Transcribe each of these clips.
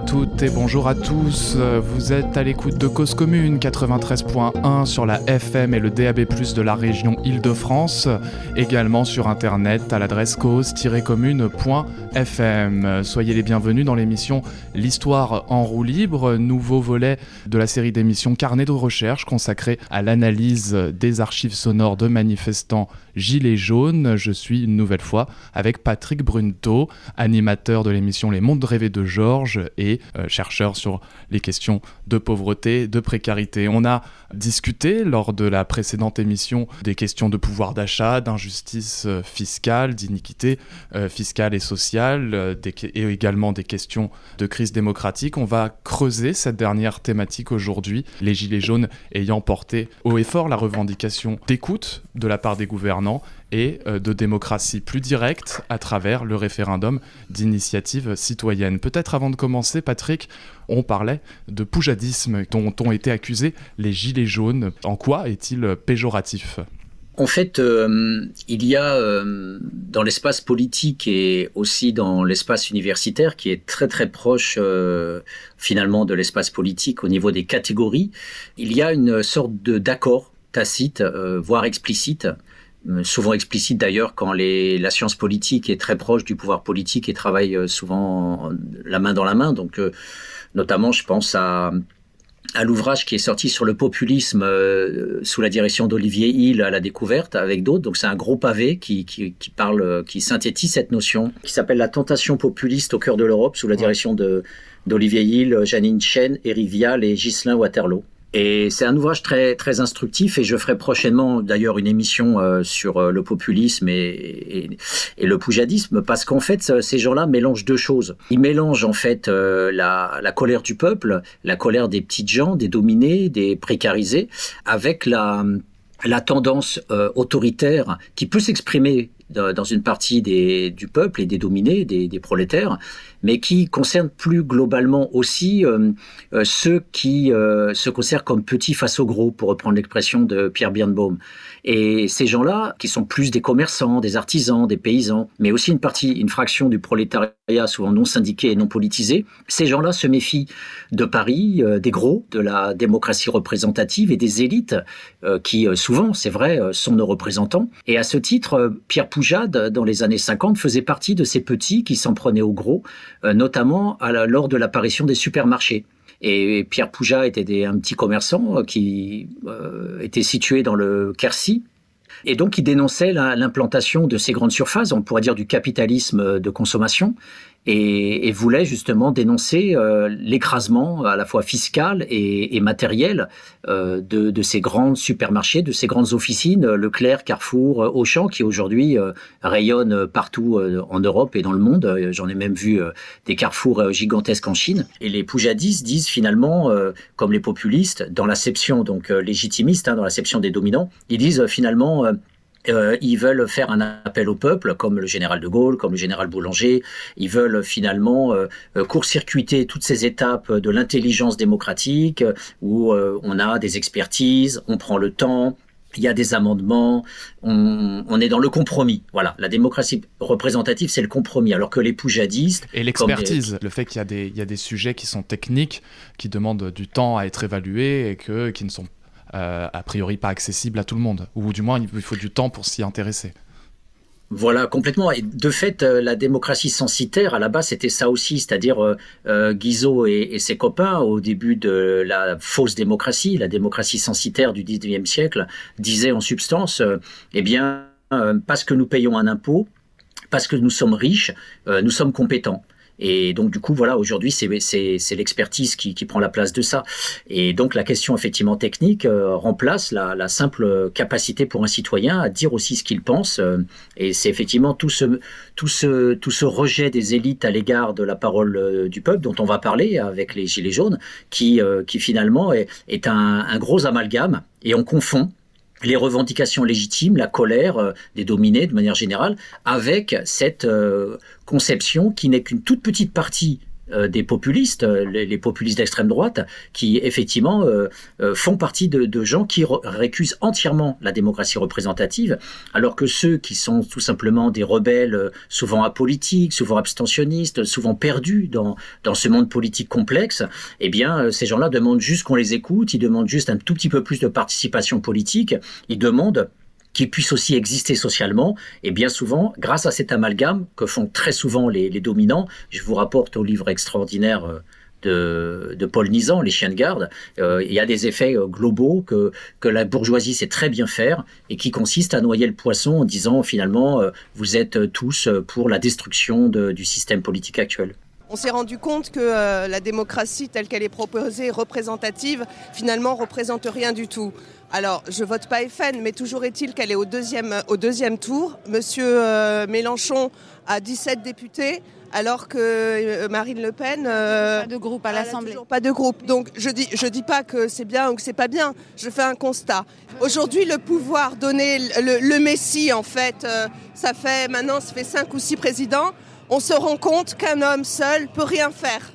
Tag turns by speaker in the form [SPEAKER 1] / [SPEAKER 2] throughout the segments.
[SPEAKER 1] À toutes et bonjour à tous. Vous êtes à l'écoute de Cause Commune 93.1 sur la FM et le DAB+ de la région Île-de-France, également sur internet à l'adresse cause-commune.fm. Soyez les bienvenus dans l'émission L'histoire en roue libre, nouveau volet de la série d'émissions Carnet de recherche consacrée à l'analyse des archives sonores de manifestants Gilets jaunes. Je suis une nouvelle fois avec Patrick Brunto, animateur de l'émission Les Mondes rêvés de Georges et euh, chercheur sur les questions de pauvreté, de précarité. On a discuté lors de la précédente émission des questions de pouvoir d'achat, d'injustice euh, fiscale, d'iniquité euh, fiscale et sociale, et également des questions de crise démocratique. On va creuser cette dernière thématique aujourd'hui, les Gilets jaunes ayant porté haut et fort la revendication d'écoute de la part des gouvernants et euh, de démocratie plus directe à travers le référendum d'initiative citoyenne. Peut-être avant de commencer, Patrick, on parlait de poujadisme dont ont été accusés les gilets jaunes. En quoi est-il péjoratif?
[SPEAKER 2] En fait, euh, il y a euh, dans l'espace politique et aussi dans l'espace universitaire, qui est très très proche finalement de l'espace politique au niveau des catégories, il y a une sorte d'accord tacite, voire explicite, euh, souvent explicite d'ailleurs quand les, la science politique est très proche du pouvoir politique et travaille euh, souvent la main dans la main. Donc, euh, notamment, je pense à, à l'ouvrage qui est sorti sur le populisme sous la direction d'Olivier Hill à la découverte avec d'autres. Donc c'est un gros pavé qui, qui, qui, parle, qui synthétise cette notion, qui s'appelle la tentation populiste au cœur de l'Europe sous la direction de d'Olivier Hill, Janine Chen, Eric Vial et Ghislain Waterloo. Et c'est un ouvrage très très instructif et je ferai prochainement d'ailleurs une émission euh, sur euh, le populisme et, le poujadisme parce qu'en fait ces gens-là mélangent deux choses. Ils mélangent en fait euh, la, colère du peuple, la colère des petites gens, des dominés, des précarisés, avec la tendance autoritaire qui peut s'exprimer dans une partie du peuple et des dominés, des, des prolétaires, mais qui concerne plus globalement aussi euh, euh, ceux qui euh, se considèrent comme petits face aux gros, pour reprendre l'expression de Pierre Birnbaum. Et ces gens-là, qui sont plus des commerçants, des artisans, des paysans, mais aussi une partie, une fraction du prolétariat, souvent non syndiqué et non politisé, ces gens-là se méfient de Paris, euh, des gros, de la démocratie représentative et des élites, euh, qui euh, souvent, c'est vrai, sont nos représentants. Et à ce titre, Pierre Poujade, dans les années 50, faisait partie de ces petits qui s'en prenaient aux gros, notamment à lors de l'apparition des supermarchés. Et Pierre Pouja était un petit commerçant euh, qui euh, était situé dans le Quercy. Et donc, il dénonçait l'implantation de ces grandes surfaces, on pourrait dire du capitalisme de consommation, et, voulait justement dénoncer euh, l'écrasement à la fois fiscal et, matériel euh, de, ces grands supermarchés, de ces grandes officines, Leclerc, Carrefour, Auchan, qui aujourd'hui euh, rayonnent partout euh, en Europe et dans le monde. J'en ai même vu des carrefours gigantesques en Chine. Et les poujadistes disent finalement, comme les populistes, dans l'acception donc légitimiste, hein, dans l'acception des dominants, ils disent finalement euh, ils veulent faire un appel au peuple, comme le général de Gaulle, comme le général Boulanger. Ils veulent finalement euh, euh, court-circuiter toutes ces étapes de l'intelligence démocratique, où on a des expertises, on prend le temps, il y a des amendements, on, est dans le compromis. Voilà, la démocratie représentative, c'est le compromis, alors que les poujadistes...
[SPEAKER 1] Et l'expertise, le fait qu'il y, a des, il y a des sujets qui sont techniques, qui demandent du temps à être évalués et que, qui ne sont euh, a priori pas accessible à tout le monde, ou du moins il faut du temps pour s'y intéresser.
[SPEAKER 2] Voilà, complètement. Et de fait, euh, la démocratie censitaire, à la base, c'était ça aussi, c'est-à-dire euh, Guizot et, ses copains, au début de la fausse démocratie, la démocratie censitaire du 19e siècle, disaient en substance, eh bien, parce que nous payons un impôt, parce que nous sommes riches, nous sommes compétents. Et donc, du coup, voilà, aujourd'hui, c'est l'expertise qui, prend la place de ça. Et donc, la question effectivement technique euh, remplace la, simple capacité pour un citoyen à dire aussi ce qu'il pense. Euh, et c'est effectivement tout ce, tout, ce, tout ce rejet des élites à l'égard de la parole euh, du peuple dont on va parler avec les Gilets jaunes, qui, qui finalement est, est un, un gros amalgame. Et on confond les revendications légitimes, la colère euh, des dominés de manière générale, avec cette euh, conception qui n'est qu'une toute petite partie des populistes, euh, les, populistes d'extrême droite, qui effectivement font partie de, gens qui récusent entièrement la démocratie représentative, alors que ceux qui sont tout simplement des rebelles, souvent apolitiques, souvent abstentionnistes, souvent perdus dans, dans ce monde politique complexe, eh bien, ces gens-là demandent juste qu'on les écoute, ils demandent juste un tout petit peu plus de participation politique, ils demandent qui puisse aussi exister socialement. Et bien souvent, grâce à cet amalgame que font très souvent les, dominants, je vous rapporte au livre extraordinaire euh, de, Paul Nizan, Les chiens de garde, euh, il y a des effets euh, globaux que, que la bourgeoisie sait très bien faire et qui consistent à noyer le poisson en disant finalement, vous êtes tous pour la destruction du système politique actuel.
[SPEAKER 3] On s'est rendu compte que la démocratie telle qu'elle est proposée, représentative, finalement représente rien du tout. Alors, je vote pas FN, mais toujours est-il qu'elle est au deuxième, au deuxième tour. Monsieur euh, Mélenchon a 17 députés, alors que euh, Marine Le Pen
[SPEAKER 4] euh, pas de groupe à l'Assemblée.
[SPEAKER 3] Pas de groupe. Donc je dis je dis pas que c'est bien ou que c'est pas bien. Je fais un constat. Aujourd'hui, le pouvoir donner le, Messie, en fait, ça fait maintenant ça fait cinq ou six présidents. On se rend compte qu'un homme seul peut rien faire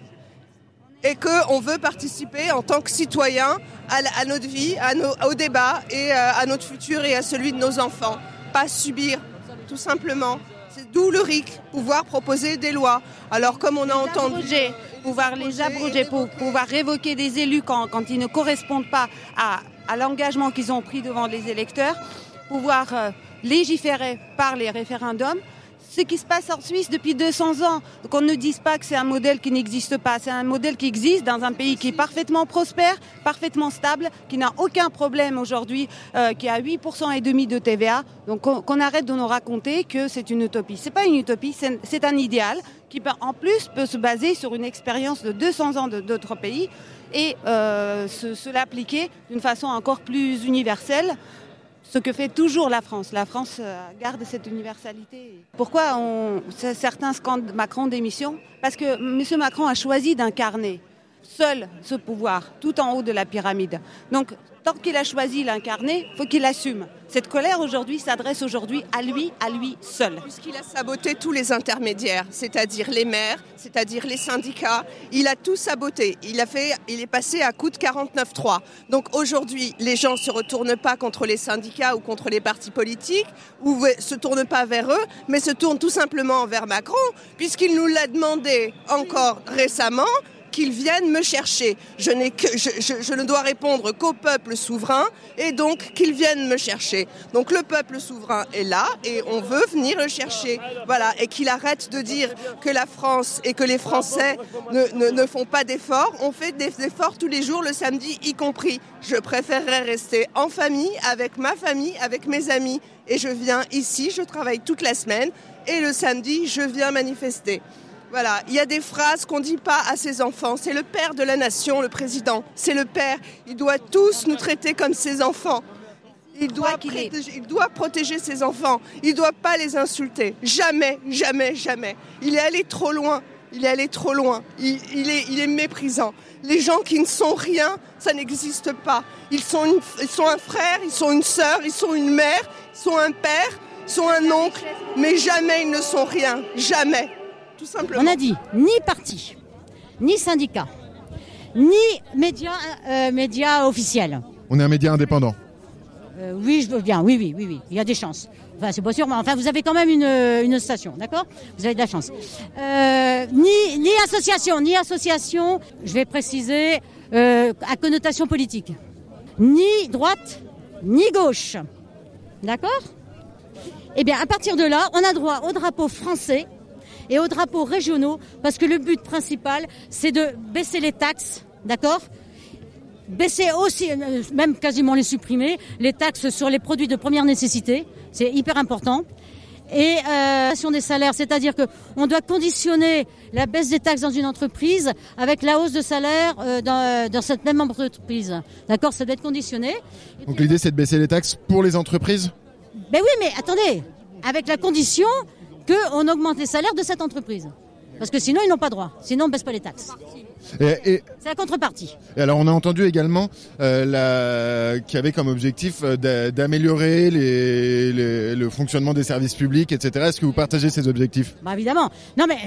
[SPEAKER 3] et qu'on veut participer en tant que citoyen à, notre vie, à au débat et euh, à notre futur et à celui de nos enfants. Pas subir, tout simplement. C'est d'où le RIC, pouvoir proposer des lois. Alors comme on a entendu...
[SPEAKER 4] pouvoir les abroger, pour pouvoir révoquer des élus quand, ils ne correspondent pas à, l'engagement qu'ils ont pris devant les électeurs, pouvoir euh, légiférer par les référendums ce qui se passe en Suisse depuis 200 ans. Qu'on ne dise pas que c'est un modèle qui n'existe pas. C'est un modèle qui existe dans un pays qui est parfaitement prospère, parfaitement stable, qui n'a aucun problème aujourd'hui, euh, qui a 8% et demi de TVA. Donc qu'on arrête de nous raconter que c'est une utopie. C'est pas une utopie, c'est un idéal qui en plus peut se baser sur une expérience de 200 ans d'autres pays et euh, se l'appliquer d'une façon encore plus universelle ce que fait toujours la France. La France euh, garde cette universalité. Pourquoi certains scandent Macron démission? Parce que M. Macron a choisi d'incarner seul ce pouvoir, tout en haut de la pyramide. Tant qu'il a choisi l'incarner, faut qu'il assume. Cette colère aujourd'hui s'adresse aujourd'hui à lui, à lui seul.
[SPEAKER 3] Puisqu'il a saboté tous les intermédiaires, c'est-à-dire les maires, c'est-à-dire les syndicats, il a tout saboté. Il a fait, il est passé à coup de 49-3. Donc aujourd'hui, les gens se retournent pas contre les syndicats ou contre les partis politiques, ou se tournent pas vers eux, mais se tournent tout simplement vers Macron, puisqu'il nous l'a demandé encore récemment qu'ils viennent me chercher. Je, ne dois répondre qu'au peuple souverain et donc qu'ils viennent me chercher. Donc le peuple souverain est là et on veut venir le chercher. Voilà, et qu'il arrête de dire que la France et que les Français ne, font pas d'efforts. On fait des efforts tous les jours, le samedi y compris. Je préférerais rester en famille, avec ma famille, avec mes amis. Et je viens ici, je travaille toute la semaine et le samedi, je viens manifester. Voilà, il y a des phrases qu'on ne dit pas à ses enfants. C'est le père de la nation, le président. C'est le père. Il doit tous nous traiter comme ses enfants. Il doit, protéger, il doit protéger ses enfants. Il ne doit pas les insulter. Jamais, jamais, jamais. Il est allé trop loin. Il est allé trop loin. Il, est, il est méprisant. Les gens qui ne sont rien, ça n'existe pas. Ils sont, ils sont un frère, ils sont une sœur, ils sont une mère, ils sont un père, ils sont un oncle, mais jamais ils ne sont rien. Jamais.
[SPEAKER 5] On a dit ni parti, ni syndicat, ni médias euh, média officiels.
[SPEAKER 6] On est un média indépendant.
[SPEAKER 5] Euh, oui, je veux bien, oui, oui, oui, oui, il y a des chances. Enfin, c'est pas sûr, mais enfin, vous avez quand même une, station, d'accord? Vous avez de la chance. Euh, ni, ni association, ni association, je vais préciser, à connotation politique. Ni droite, ni gauche. D'accord? Eh bien, à partir de là, on a droit au drapeau français et aux drapeaux régionaux, parce que le but principal, c'est de baisser les taxes, d'accord Baisser aussi, euh, même quasiment les supprimer, les taxes sur les produits de première nécessité, c'est hyper important. Et euh, des salaires, c'est-à-dire qu'on doit conditionner la baisse des taxes dans une entreprise avec la hausse de salaire euh, dans, dans, cette même entreprise. D'accord Ça doit être conditionné.
[SPEAKER 6] Donc l'idée, c'est de baisser les taxes pour les entreprises?
[SPEAKER 5] Ben oui, mais attendez, avec la condition qu'on augmente les salaires de cette entreprise. Parce que sinon, ils n'ont pas droit. Sinon, on ne baisse pas les taxes. C'est la contrepartie.
[SPEAKER 6] Et alors, on a entendu également euh, qu'il y avait comme objectif euh, d'améliorer le fonctionnement des services publics, etc. Est-ce que vous partagez ces objectifs?
[SPEAKER 5] Bah, Évidemment. Non, mais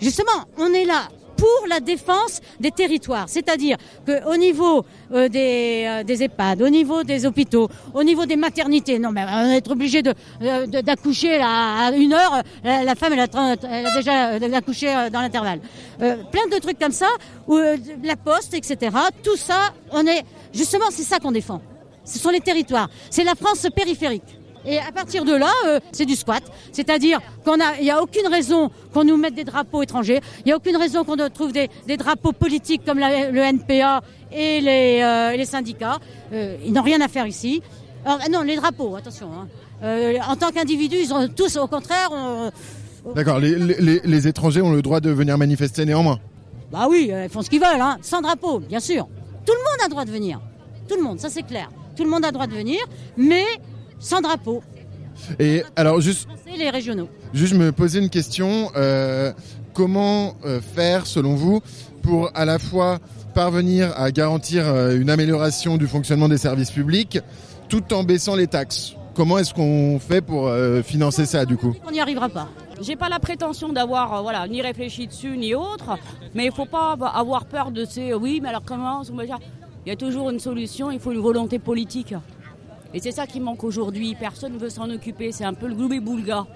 [SPEAKER 5] justement, on est là pour la défense des territoires. C'est-à-dire qu'au niveau euh, des, euh, des EHPAD, au niveau des hôpitaux, au niveau des maternités, non mais on va être obligé d'accoucher de, d'accoucher à une heure, la, femme elle a, déjà accouché dans l'intervalle. plein de trucs comme ça, la poste, etc. Tout ça, on est justement c'est ça qu'on défend. Ce sont les territoires. C'est la France périphérique. Et à partir de là, euh, c'est du squat. C'est-à-dire qu'on a, il n'y a aucune raison qu'on nous mette des drapeaux étrangers. Il n'y a aucune raison qu'on trouve des, des, drapeaux politiques comme le NPA et les, euh, les syndicats. Euh, ils n'ont rien à faire ici. Alors, non, les drapeaux, attention. Hein. en tant qu'individus, ils ont tous, au contraire.
[SPEAKER 6] D'accord. Les, les, les, étrangers ont le droit de venir manifester néanmoins.
[SPEAKER 5] Bah oui, ils font ce qu'ils veulent, hein, sans drapeau, bien sûr. Tout le monde a le droit de venir. Tout le monde, ça c'est clair. Tout le monde a le droit de venir, mais sans drapeau.
[SPEAKER 6] Et alors juste
[SPEAKER 5] les régionaux.
[SPEAKER 6] Juste me poser une question euh, comment euh, faire selon vous pour à la fois parvenir à garantir euh, une amélioration du fonctionnement des services publics tout en baissant les taxes? Comment est-ce qu'on fait pour financer ça du coup?
[SPEAKER 5] On n'y arrivera pas.
[SPEAKER 7] J'ai pas la prétention d'avoir voilà ni réfléchi dessus ni autre, mais il faut pas avoir peur de ces oui mais alors comment Il y a toujours une solution, il faut une volonté politique. Et c'est ça qui manque aujourd'hui. Personne ne veut s'en occuper. C'est un peu le gloubé-boulga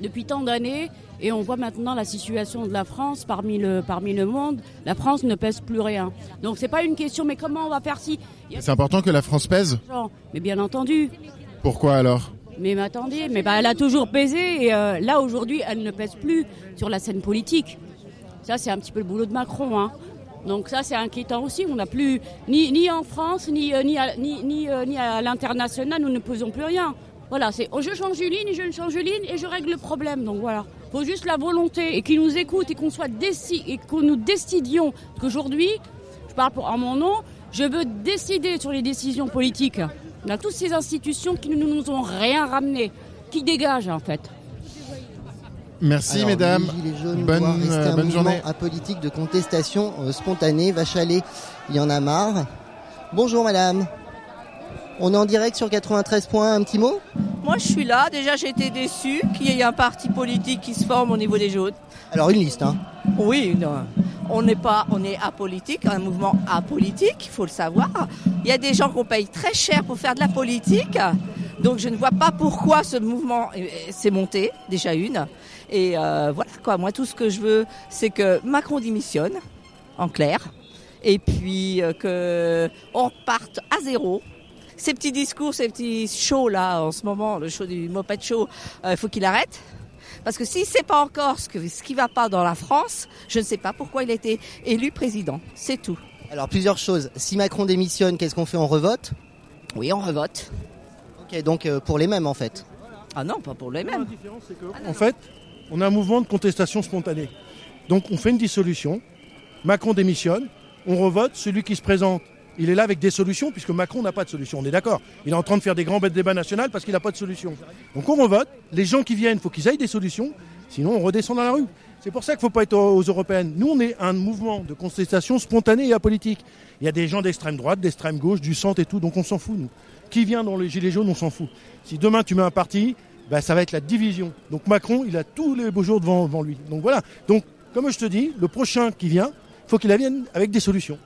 [SPEAKER 7] depuis tant d'années. Et on voit maintenant la situation de la France parmi le, parmi le monde. La France ne pèse plus rien. Donc c'est pas une question, mais comment on va faire si.
[SPEAKER 6] C'est important que la France pèse?
[SPEAKER 7] Mais bien entendu.
[SPEAKER 6] Pourquoi alors?
[SPEAKER 7] Mais, attendez, mais bah, elle a toujours pesé et euh, là aujourd'hui elle ne pèse plus sur la scène politique. Ça c'est un petit peu le boulot de Macron. Hein. Donc ça, c'est inquiétant aussi. On n'a plus, ni, ni en France, ni, euh, ni, à, euh, ni à l'international, nous ne pesons plus rien. Voilà, c'est oh, je change une ligne, je ne change une ligne et je règle le problème. Donc voilà, faut juste la volonté et qu'ils nous écoutent et qu'on soit déci et que nous décidions qu'aujourd'hui, je parle en mon nom, je veux décider sur les décisions politiques. On a toutes ces institutions qui ne nous ont rien ramené, qui dégagent en fait.
[SPEAKER 6] Merci mesdames.
[SPEAKER 8] bonne, euh, bonne journée. politique de contestation euh, spontanée. Va chaler, il y en a marre. Bonjour madame. On est en direct sur 93 points, un petit mot?
[SPEAKER 9] Moi je suis là, déjà j'ai été déçu qu'il y ait un parti politique qui se forme au niveau des jaunes.
[SPEAKER 8] Alors une liste, hein
[SPEAKER 9] Oui, on n'est pas, on est apolitique, un mouvement apolitique, il faut le savoir. Il y a des gens qu'on paye très cher pour faire de la politique, donc je ne vois pas pourquoi ce mouvement s'est monté, déjà une. Et euh, voilà quoi, moi tout ce que je veux, c'est que Macron démissionne, en clair, et puis euh, que on parte à zéro. Ces petits discours, ces petits shows là en ce moment, le show du Moped Show, euh, il faut qu'il arrête. Parce que si c'est pas encore ce, que, ce qui va pas dans la France, je ne sais pas pourquoi il a été élu président. C'est tout.
[SPEAKER 8] Alors plusieurs choses. Si Macron démissionne, qu'est-ce qu'on fait? On revote?
[SPEAKER 9] Oui, on revote.
[SPEAKER 8] Ok, donc pour les mêmes en fait.
[SPEAKER 9] Ah non, pas pour les mêmes.
[SPEAKER 10] en fait, on a un mouvement de contestation spontanée. Donc on fait une dissolution, Macron démissionne, on revote, celui qui se présente, il est là avec des solutions, puisque Macron n'a pas de solution, on est d'accord. Il est en train de faire des grands débats nationaux parce qu'il n'a pas de solution. Donc on revote, les gens qui viennent, il faut qu'ils aillent des solutions, sinon on redescend dans la rue. C'est pour ça qu'il ne faut pas être aux européennes. Nous, on est un mouvement de contestation spontanée et apolitique. Il y a des gens d'extrême droite, d'extrême gauche, du centre et tout, donc on s'en fout, nous. Qui vient dans les Gilets jaunes, on s'en fout. Si demain tu mets un parti, bah, ça va être la division. Donc Macron, il a tous les beaux jours devant, lui. Donc voilà. Donc, comme je te dis, le prochain qui vient, il faut qu'il vienne avec des solutions.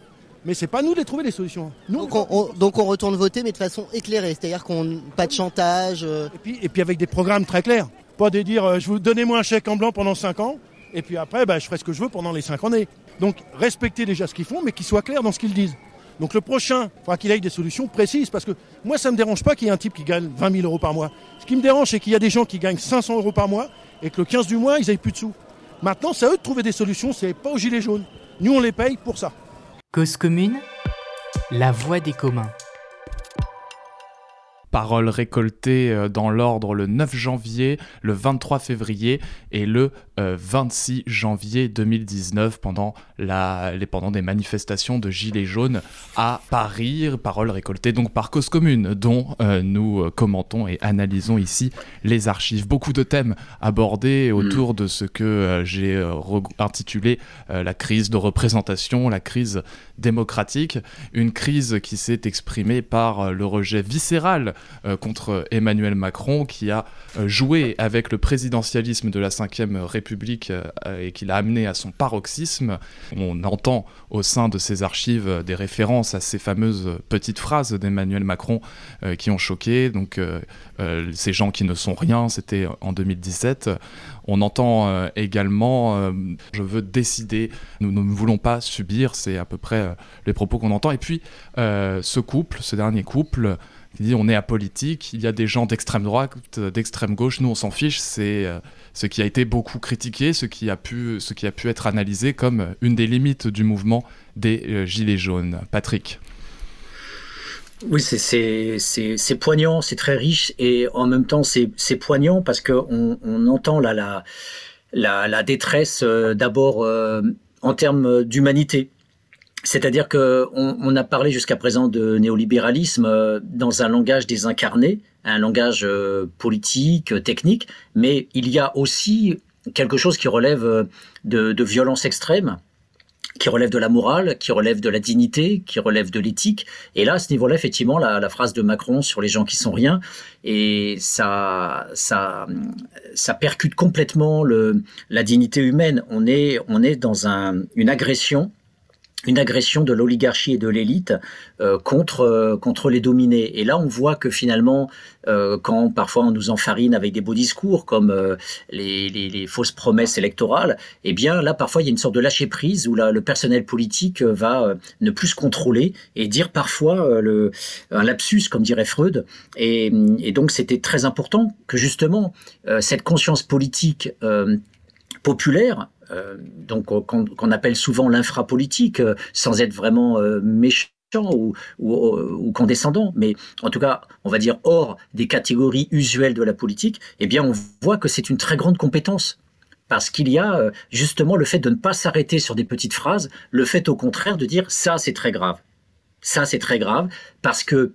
[SPEAKER 10] Mais c'est pas nous de les trouver les solutions.
[SPEAKER 8] donc, on, retourne voter, mais de façon éclairée, c'est-à-dire qu'on pas de chantage. Euh.
[SPEAKER 10] Et puis, et puis avec des programmes très clairs. Pas de dire, euh, je vous donnez-moi un chèque en blanc pendant 5 ans, et puis après, bah, je ferai ce que je veux pendant les 5 années. Donc respectez déjà ce qu'ils font, mais qu'ils soient clairs dans ce qu'ils disent. Donc le prochain, il faudra qu'il ait des solutions précises, parce que moi, ça ne me dérange pas qu'il y ait un type qui gagne 20 000 euros par mois. Ce qui me dérange, c'est qu'il y a des gens qui gagnent 500 euros par mois et que le 15 du mois, ils n'aient plus de sous. Maintenant, c'est à eux de trouver des solutions, c'est pas aux gilets jaunes. Nous, on les paye pour ça.
[SPEAKER 11] Cause commune, la voix des communs.
[SPEAKER 1] Paroles récoltées euh, dans l'ordre le 9 janvier, le 23 février et le 26 euh, janvier 2019 pendant, la, les, pendant des manifestations de Gilets jaunes à Paris. Paroles récoltées donc par Cause Commune, dont euh, nous commentons et analysons ici les archives. Beaucoup de thèmes abordés autour mm. de ce que j'ai intitulé la crise de représentation, la crise démocratique, une crise qui s'est exprimée par le rejet viscéral euh, contre Emmanuel Macron, qui a euh, joué avec le présidentialisme de la Ve République euh, et qui l'a amené à son paroxysme, On entend au sein de ces archives des références à ces fameuses petites phrases d'Emmanuel Macron qui ont choqué. Donc, ces gens qui ne sont rien, c'était en 2017. On entend également Je veux décider, nous ne voulons pas subir, c'est à peu près les propos qu'on entend. Et puis, ce couple, ce dernier couple, qui dit on est apolitique, il y a des gens d'extrême droite, d'extrême gauche, nous on s'en fiche, c'est euh, ce qui a été beaucoup critiqué, ce qui, a pu, ce qui a pu être analysé comme une des limites du mouvement des euh, Gilets jaunes. Patrick
[SPEAKER 2] oui, c'est poignant, c'est très riche et en même temps c'est poignant parce qu'on on entend là, la détresse euh, d'abord en termes d'humanité. C'est-à-dire qu'on on a parlé jusqu'à présent de néolibéralisme euh, dans un langage désincarné, un langage euh, politique, technique, mais il y a aussi quelque chose qui relève euh, de, de violence extrême, qui relève de la morale, qui relève de la dignité, qui relève de l'éthique. Et là, à ce niveau-là, effectivement, la, phrase de Macron sur les gens qui sont rien, et ça, ça, ça percute complètement la dignité humaine. On est, on est dans un, une agression une agression de l'oligarchie et de l'élite euh, contre euh, contre les dominés. Et là, on voit que finalement, euh, quand parfois on nous enfarine avec des beaux discours comme les, fausses promesses électorales, eh bien là, parfois, il y a une sorte de lâcher prise où là, le personnel politique va ne plus se contrôler et dire parfois le un lapsus, comme dirait Freud. Et, donc, c'était très important que justement cette conscience politique populaire donc qu'on appelle souvent l'infrapolitique, euh, sans être vraiment euh, méchant ou, ou, condescendant, mais en tout cas, on va dire hors des catégories usuelles de la politique, eh bien, on voit que c'est une très grande compétence. Parce qu'il y a justement le fait de ne pas s'arrêter sur des petites phrases, le fait au contraire de dire ça c'est très grave. Ça c'est très grave parce que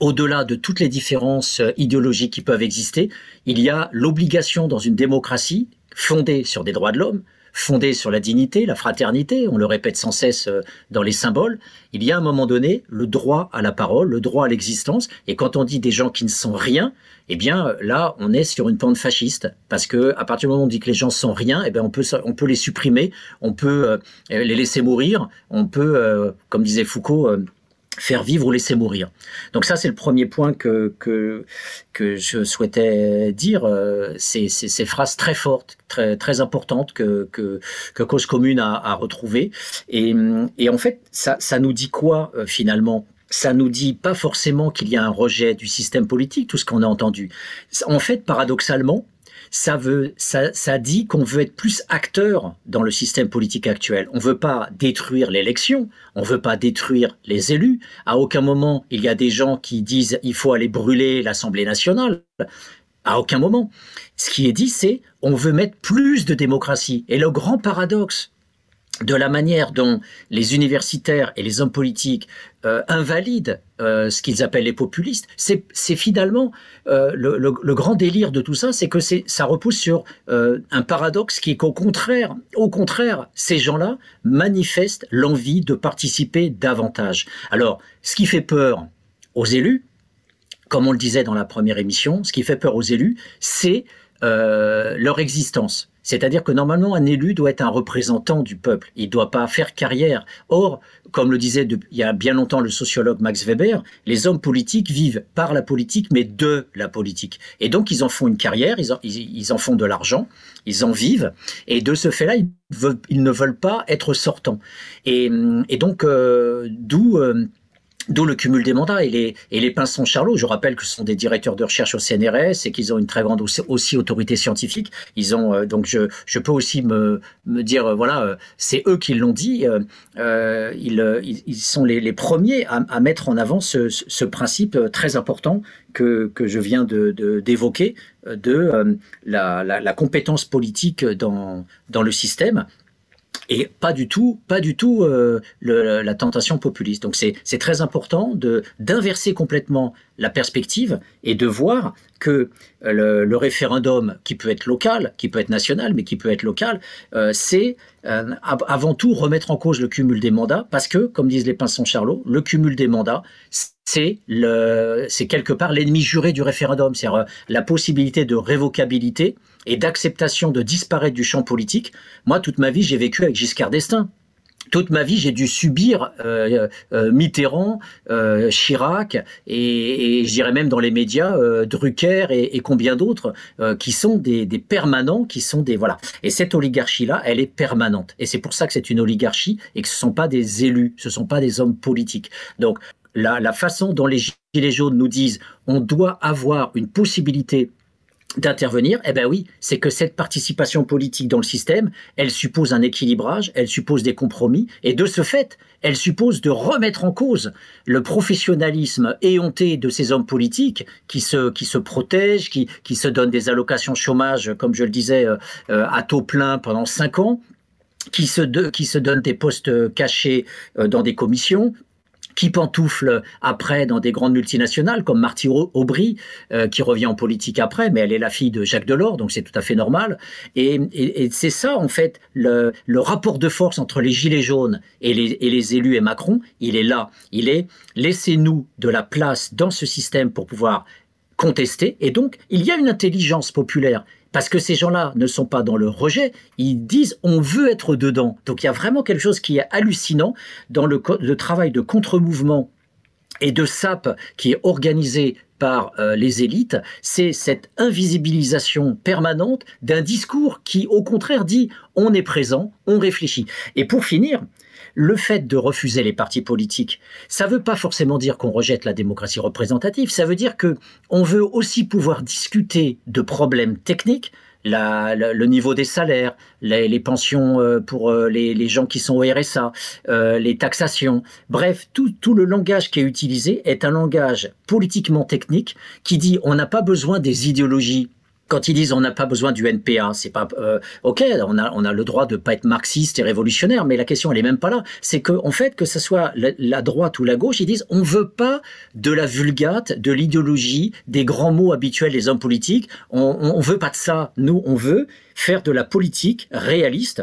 [SPEAKER 2] au-delà de toutes les différences idéologiques qui peuvent exister, il y a l'obligation dans une démocratie fondée sur des droits de l'homme, fondée sur la dignité, la fraternité, on le répète sans cesse euh, dans les symboles, il y a à un moment donné le droit à la parole, le droit à l'existence, et quand on dit des gens qui ne sont rien, eh bien là on est sur une pente fasciste, parce que à partir du moment où on dit que les gens sont rien, eh bien on peut on peut les supprimer, on peut euh, les laisser mourir, on peut, euh, comme disait Foucault, faire vivre ou laisser mourir. Donc ça, c'est le premier point que, que, que je souhaitais dire. Euh, ces, ces, ces, phrases très fortes, très, très importantes que, que, que Cause Commune a, a retrouvées. Et, et en fait, ça, ça nous dit quoi euh, finalement? Ça nous dit pas forcément qu'il y a un rejet du système politique, tout ce qu'on a entendu. En fait, paradoxalement, ça veut, ça, ça dit qu'on veut être plus acteur dans le système politique actuel. On veut pas détruire l'élection, on veut pas détruire les élus. À aucun moment il y a des gens qui disent il faut aller brûler l'Assemblée nationale. À aucun moment. Ce qui est dit, c'est on veut mettre plus de démocratie. Et le grand paradoxe de la manière dont les universitaires et les hommes politiques euh, invalident euh, ce qu'ils appellent les populistes, c'est finalement euh, le, grand délire de tout ça, c'est que ça repose sur euh, un paradoxe qui est qu'au contraire, au contraire, ces gens-là manifestent l'envie de participer davantage. Alors, ce qui fait peur aux élus, comme on le disait dans la première émission, ce qui fait peur aux élus, c'est euh, leur existence. C'est-à-dire que normalement, un élu doit être un représentant du peuple. Il ne doit pas faire carrière. Or, comme le disait il y a bien longtemps le sociologue Max Weber, les hommes politiques vivent par la politique, mais de la politique. Et donc, ils en font une carrière, ils en, font de l'argent, ils en vivent. Et de ce fait-là, ils, ne veulent pas être sortants. Et, et donc, euh, d'où... Euh, D'où le cumul des mandats et les, et Charlot. Je rappelle que ce sont des directeurs de recherche au CNRS et qu'ils ont une très grande aussi, autorité scientifique. Ils ont euh, donc je, peux aussi me, dire euh, voilà euh, c'est eux qui l'ont dit. Ils, sont les, premiers à, mettre en avant ce, principe très important que, que je viens d'évoquer de, de la, la, la, compétence politique dans dans le système et pas du tout, pas du tout euh, la tentation populiste. Donc c'est très important d'inverser complètement la perspective et de voir que euh, le, référendum, qui peut être local, qui peut être national, mais qui peut être local, euh, c'est avant tout remettre en cause le cumul des mandats, parce que, comme disent les pinsons Charlot, le cumul des mandats, c'est quelque part l'ennemi juré du référendum, c'est-à-dire la possibilité de révocabilité et d'acceptation de disparaître du champ politique. Moi, toute ma vie, j'ai vécu avec Giscard d'Estaing. toute ma vie, j'ai dû subir euh, euh, Mitterrand, euh, Chirac et, je dirais même dans les médias Drucker et, combien d'autres qui sont des, permanents, qui sont des voilà. Et cette oligarchie-là, elle est permanente. Et c'est pour ça que c'est une oligarchie et que ce sont pas des élus, ce sont pas des hommes politiques. Donc la, la façon dont les gilets jaunes nous disent on doit avoir une possibilité d'intervenir, eh ben oui, c'est que cette participation politique dans le système, elle suppose un équilibrage, elle suppose des compromis, et de ce fait, elle suppose de remettre en cause le professionnalisme éhonté de ces hommes politiques qui se, protègent, qui, se donnent des allocations chômage, comme je le disais, euh, euh, à taux plein pendant cinq ans, qui se, qui se donnent des postes cachés euh, dans des commissions, qui pantoufle après dans des grandes multinationales comme Marty Aubry, euh, qui revient en politique après, mais elle est la fille de Jacques Delors, donc c'est tout à fait normal. Et, c'est ça, en fait, le, rapport de force entre les Gilets jaunes et les, et les élus et Macron, il est là. Il est laissez-nous de la place dans ce système pour pouvoir contester. Et donc, il y a une intelligence populaire parce que ces gens-là ne sont pas dans le rejet, ils disent on veut être dedans. Donc il y a vraiment quelque chose qui est hallucinant dans le, travail de contre-mouvement et de SAP qui est organisé par euh, les élites, c'est cette invisibilisation permanente d'un discours qui, au contraire, dit on est présent, on réfléchit. Et pour finir, le fait de refuser les partis politiques, ça ne veut pas forcément dire qu'on rejette la démocratie représentative, ça veut dire que on veut aussi pouvoir discuter de problèmes techniques, le niveau des salaires, les, pensions euh, pour euh, les, gens qui sont au RSA, euh, les taxations. Bref, tout, tout, le langage qui est utilisé est un langage politiquement technique qui dit on n'a pas besoin des idéologies quand ils disent on n'a pas besoin du NPA, c'est pas euh, ok, on a on a le droit de pas être marxiste et révolutionnaire, mais la question elle est même pas là. C'est que en fait que ce soit la, droite ou la gauche, ils disent on veut pas de la vulgate, de l'idéologie, des grands mots habituels des hommes politiques. On, on veut pas de ça. Nous on veut faire de la politique réaliste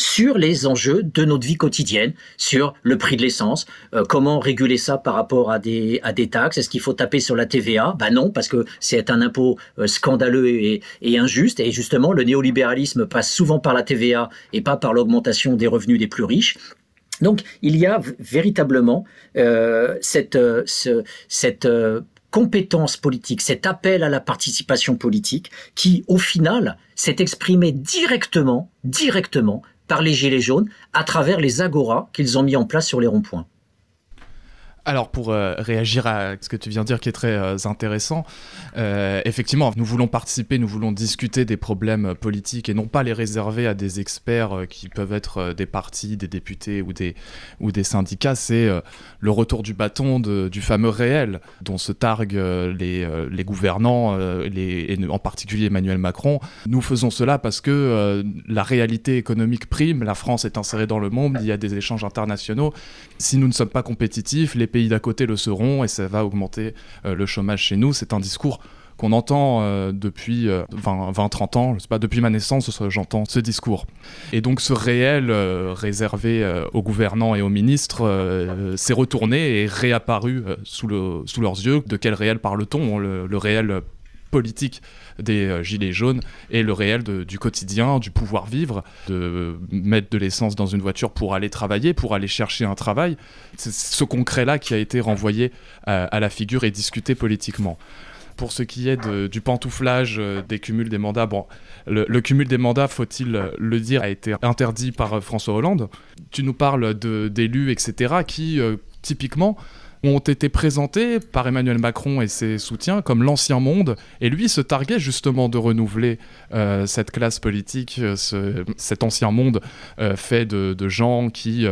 [SPEAKER 2] sur les enjeux de notre vie quotidienne, sur le prix de l'essence, euh, comment réguler ça par rapport à des, taxes, est-ce qu'il faut taper sur la TVA Ben non, parce que c'est un impôt euh, scandaleux et, injuste, et justement le néolibéralisme passe souvent par la TVA et pas par l'augmentation des revenus des plus riches. Donc il y a véritablement euh, cette, ce, cette compétence politique, cet appel à la participation politique qui, au final, s'est exprimé directement, directement par les Gilets jaunes à travers les agoras qu'ils ont mis en place sur les ronds-points.
[SPEAKER 1] Alors pour euh, réagir à ce que tu viens de dire qui est très euh, intéressant, euh, effectivement, nous voulons participer, nous voulons discuter des problèmes politiques et non pas les réserver à des experts qui peuvent être des partis, des députés ou des, ou des syndicats. C'est le retour du bâton du fameux réel dont se targuent les, les gouvernants, et en particulier Emmanuel Macron. Nous faisons cela parce que la réalité économique prime, la France est insérée dans le monde, il y a des échanges internationaux. Si nous ne sommes pas compétitifs, les pays d'à côté le seront et ça va augmenter euh, le chômage chez nous. C'est un discours qu'on entend euh, depuis 20-30 euh, ans, je sais pas, depuis ma naissance, j'entends ce discours. Et donc ce réel réservé aux gouvernants et aux ministres s'est retourné et réapparu sous, le, sous leurs yeux. De quel réel parle-t-on? Le, réel politique des euh, gilets jaunes et le réel du quotidien, du pouvoir vivre, de mettre de l'essence dans une voiture pour aller travailler, pour aller chercher un travail. C'est ce concret-là qui a été renvoyé à, la figure et discuté politiquement pour ce qui est du pantouflage euh, des cumuls des mandats, bon, le, cumul des mandats, faut-il le dire, a été interdit par euh, François Hollande. Tu nous parles d'élus, etc., qui, typiquement, ont été présentés par Emmanuel Macron et ses soutiens comme l'ancien monde, et lui se targuait justement de renouveler euh, cette classe politique, euh, cet ancien monde euh, fait de, gens qui,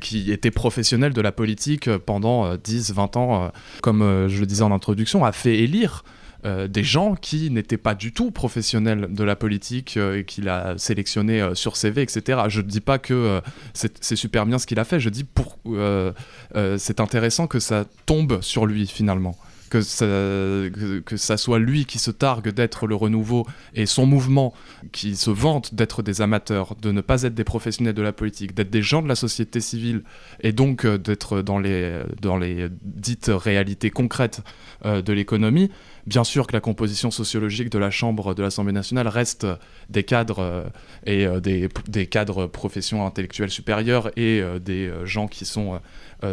[SPEAKER 1] qui étaient professionnels de la politique pendant 10-20 ans, comme je le disais en introduction, a fait élire euh, des gens qui n'étaient pas du tout professionnels de la politique euh, et qu'il a sélectionné euh, sur CV, etc. Je ne dis pas que c'est super bien ce qu'il a fait, je dis pour c'est intéressant que ça tombe sur lui finalement que ça, que, ça soit lui qui se targue d'être le renouveau et son mouvement qui se vante d'être des amateurs, de ne pas être des professionnels de la politique, d'être des gens de la société civile et donc d'être dans les, dans les dites réalités concrètes de l'économie, bien sûr que la composition sociologique de la Chambre de l'Assemblée nationale reste des cadres euh, et des, des, cadres professions intellectuelles supérieures et des gens qui sont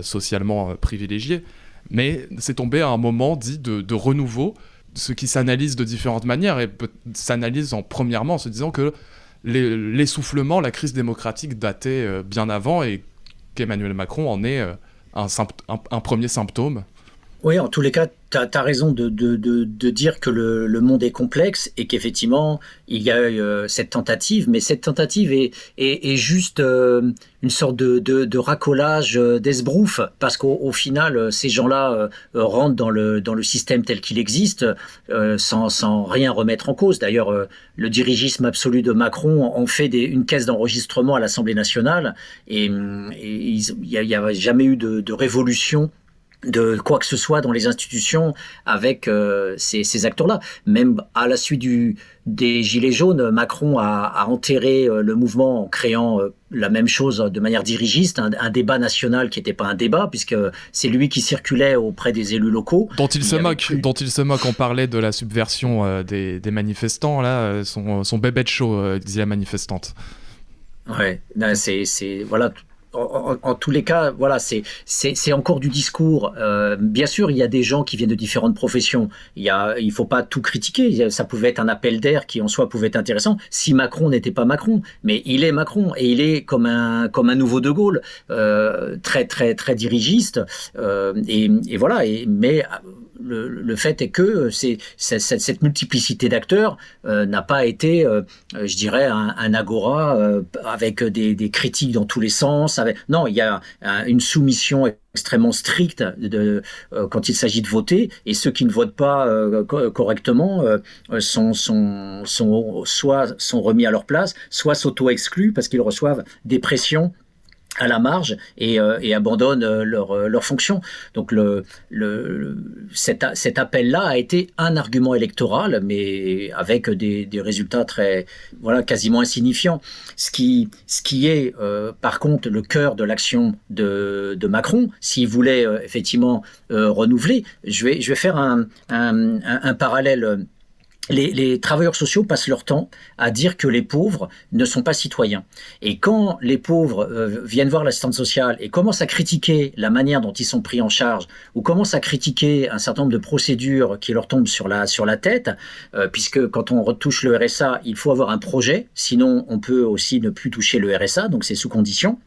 [SPEAKER 1] socialement privilégiés. Mais c'est tombé à un moment dit de, renouveau, ce qui s'analyse de différentes manières et s'analyse en premièrement en se disant que l'essoufflement, la crise démocratique datait euh, bien avant et qu'Emmanuel Macron en est euh, un, premier symptôme.
[SPEAKER 2] Oui, en tous les cas, tu as, raison de, dire que le, monde est complexe et qu'effectivement, il y a eu euh, cette tentative, mais cette tentative est, juste euh, une sorte de, racolage euh, d'esbrouf, parce qu'au final, ces gens-là rentrent dans le, système tel qu'il existe sans, rien remettre en cause. D'ailleurs, le dirigisme absolu de Macron en fait une caisse d'enregistrement à l'Assemblée nationale et il n'y a, a, jamais eu de révolution de quoi que ce soit dans les institutions avec euh, ces, ces acteurs-là. Même à la suite du, des Gilets jaunes, Macron a, a enterré euh, le mouvement en créant euh, la même chose de manière dirigiste, un, un débat national qui n'était pas un débat, puisque c'est lui qui circulait auprès des élus locaux.
[SPEAKER 1] Dont il, se moque, dont il se moque. On parlait de la subversion des, des, manifestants, là, son, son bébé de show, disait la manifestante.
[SPEAKER 2] Ouais, c'est voilà en, tous les cas, voilà, c'est c'est encore du discours. Euh, bien sûr, il y a des gens qui viennent de différentes professions. Il y a, il faut pas tout critiquer. Ça pouvait être un appel d'air qui en soi pouvait être intéressant si Macron n'était pas Macron. Mais il est Macron et il est comme un comme un nouveau De Gaulle, euh, très très très dirigiste. Euh, et, et, voilà. Et, mais le, fait est que c'est, cette multiplicité d'acteurs euh, n'a pas été, euh, je dirais, un, agora euh, avec des, critiques dans tous les sens. Non, il y a une soumission extrêmement stricte quand il s'agit de voter, et ceux qui ne votent pas correctement sont, sont, soit sont remis à leur place, soit s'auto-exclus parce qu'ils reçoivent des pressions à la marge et, euh, abandonnent euh, leur, euh, leur fonction. Donc le, le, cet, cet appel-là a été un argument électoral, mais avec des, des, résultats très, voilà, quasiment insignifiants. Ce qui, ce qui est, par contre, le cœur de l'action de, de Macron, s'il voulait effectivement renouveler, je vais, je vais faire un, un parallèle les, travailleurs sociaux passent leur temps à dire que les pauvres ne sont pas citoyens. Et quand les pauvres euh, viennent voir l'assistante sociale et commencent à critiquer la manière dont ils sont pris en charge, ou commencent à critiquer un certain nombre de procédures qui leur tombent sur la, sur la tête, euh, puisque quand on retouche le RSA, il faut avoir un projet, sinon on peut aussi ne plus toucher le RSA, donc c'est sous condition.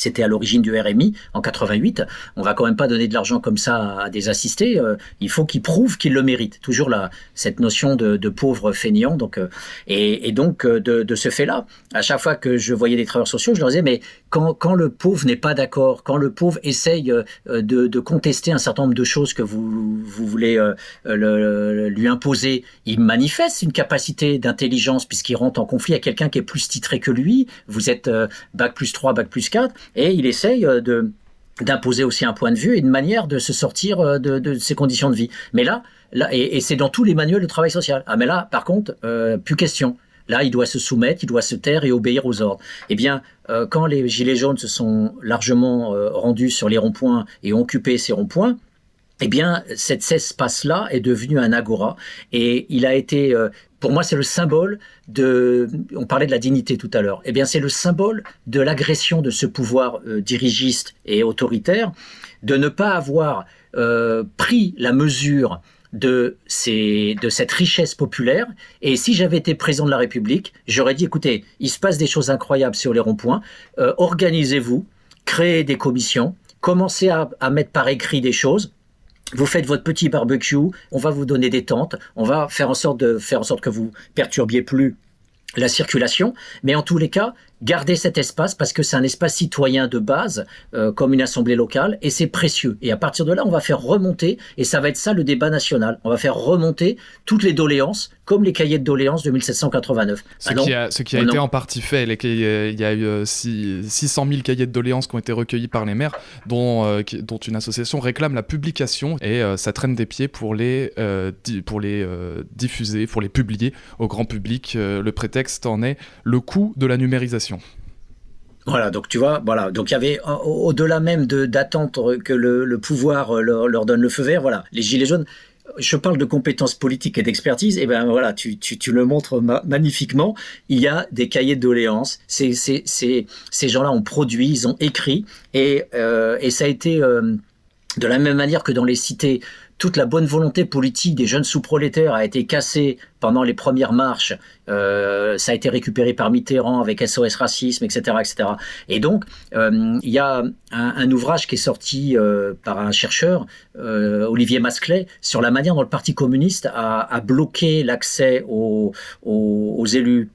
[SPEAKER 2] C'était à l'origine du RMI en 88. On va quand même pas donner de l'argent comme ça à des assistés. Euh, il faut qu'ils prouvent qu'ils le méritent. Toujours là, cette notion de, pauvre fainéant. Donc, euh, et, donc euh, de, ce fait-là, à chaque fois que je voyais des travailleurs sociaux, je leur disais mais quand, quand le pauvre n'est pas d'accord, quand le pauvre essaye de, contester un certain nombre de choses que vous, vous voulez le, lui imposer, il manifeste une capacité d'intelligence puisqu'il rentre en conflit avec quelqu'un qui est plus titré que lui. Vous êtes bac plus 3, bac plus 4 et il essaye euh, de d'imposer aussi un point de vue et une manière de se sortir euh, de, de ces conditions de vie. Mais là, là et, c'est dans tous les manuels de travail social. Ah mais là, par contre, euh, plus question. Là, il doit se soumettre, il doit se taire et obéir aux ordres. Eh bien, quand les gilets jaunes se sont largement rendus sur les ronds-points et ont occupé ces ronds-points, eh bien, cet espace-là est devenu un agora et il a été pour moi, c'est le symbole de. On parlait de la dignité tout à l'heure. Eh bien, c'est le symbole de l'agression de ce pouvoir euh, dirigiste et autoritaire, de ne pas avoir euh, pris la mesure de, cette richesse populaire. Et si j'avais été président de la République, j'aurais dit écoutez, il se passe des choses incroyables sur les ronds-points. Euh, organisez-vous, créez des commissions, commencez à mettre par écrit des choses vous faites votre petit barbecue, on va vous donner des tentes, on va faire en sorte de faire en sorte que vous perturbiez plus la circulation, mais en tous les cas, garder cet espace parce que c'est un espace citoyen de base, euh, comme une assemblée locale, et c'est précieux. Et à partir de là, on va faire remonter, et ça va être ça le débat national, on va faire remonter toutes les doléances, comme les cahiers de doléances de 1789.
[SPEAKER 1] Ce qui a, ce qui a été en partie fait, il y a eu 600 000 cahiers de doléances qui ont été recueillis par les maires, dont, euh, dont une association réclame la publication, et euh, ça traîne des pieds pour les, pour les diffuser, pour les publier au grand public. le prétexte en est le coût de la numérisation.
[SPEAKER 2] Voilà, donc tu vois, voilà, donc il y avait au-delà même d'attendre que le, pouvoir euh, leur, donne le feu vert, voilà, les gilets jaunes. Je parle de compétences politiques et d'expertise, et ben voilà, tu, le montres magnifiquement. Il y a des cahiers de doléances. Ces, ces, gens-là ont produit, ils ont écrit, et, euh, ça a été euh, de la même manière que dans les cités toute la bonne volonté politique des jeunes sous-prolétaires a été cassée pendant les premières marches. Euh, ça a été récupéré par Mitterrand avec SOS Racisme, etc. etc. Et donc, euh, il y a un, ouvrage qui est sorti euh, par un chercheur, Olivier Masclet, sur la manière dont le Parti communiste a, bloqué l'accès aux, aux élus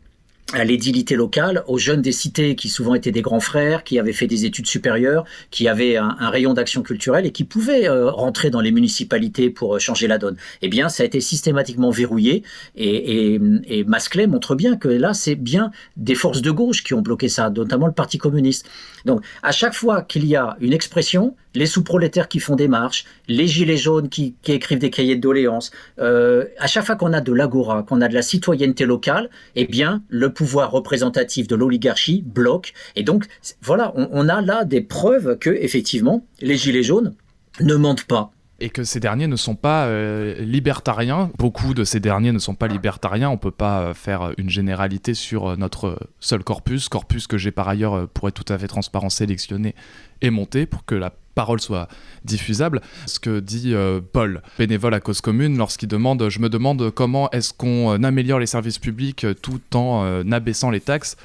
[SPEAKER 2] à l'édilité locale, aux jeunes des cités qui souvent étaient des grands frères, qui avaient fait des études supérieures, qui avaient un, rayon d'action culturelle et qui pouvaient euh, rentrer dans les municipalités pour euh, changer la donne. Eh bien, ça a été systématiquement verrouillé et, et, Masclet montre bien que là, c'est bien des forces de gauche qui ont bloqué ça, notamment le Parti communiste. Donc, à chaque fois qu'il y a une expression, les sous-prolétaires qui font des marches, les gilets jaunes qui, écrivent des cahiers de doléances, euh, à chaque fois qu'on a de l'agora, qu'on a de la citoyenneté locale, eh bien, le pouvoir représentatif de l'oligarchie bloque. Et donc, voilà, on, a là des preuves que, effectivement, les gilets jaunes ne mentent pas
[SPEAKER 1] et que ces derniers ne sont pas euh, libertariens. Beaucoup de ces derniers ne sont pas libertariens. On ne peut pas euh, faire une généralité sur notre seul corpus, corpus que j'ai par ailleurs, pour être tout à fait transparent, sélectionné et monté pour que la parole soit diffusable. Ce que dit euh, Paul, bénévole à cause commune, lorsqu'il demande, je me demande comment est-ce qu'on euh, améliore les services publics tout en euh, abaissant les taxes.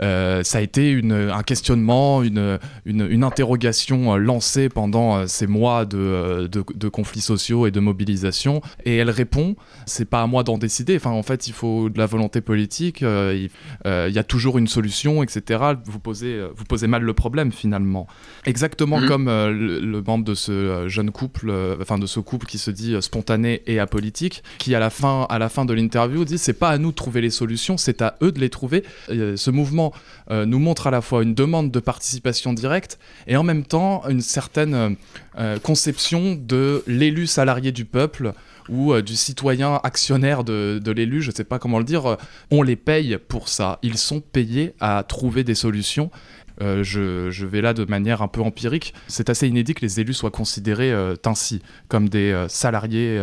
[SPEAKER 1] Euh, ça a été un questionnement, une, une, interrogation euh, lancée pendant euh, ces mois de, de, conflits sociaux et de mobilisation. Et elle répond, c'est pas à moi d'en décider. Enfin, en fait, il faut de la volonté politique. il, y a toujours une solution, etc. Vous posez, vous posez mal le problème finalement. Exactement mhm. comme le, membre de ce jeune couple, enfin de ce couple qui se dit spontané et apolitique, qui à la fin, à la fin de l'interview dit c'est pas à nous de trouver les solutions, c'est à eux de les trouver. ce mouvement euh, nous montre à la fois une demande de participation directe et en même temps une certaine euh, euh, conception de l'élu salarié du peuple ou du citoyen actionnaire de, l'élu, je ne sais pas comment le dire, on les paye pour ça. Ils sont payés à trouver des solutions. je, vais là de manière un peu empirique. C'est assez inédit que les élus soient considérés ainsi, comme des salariés,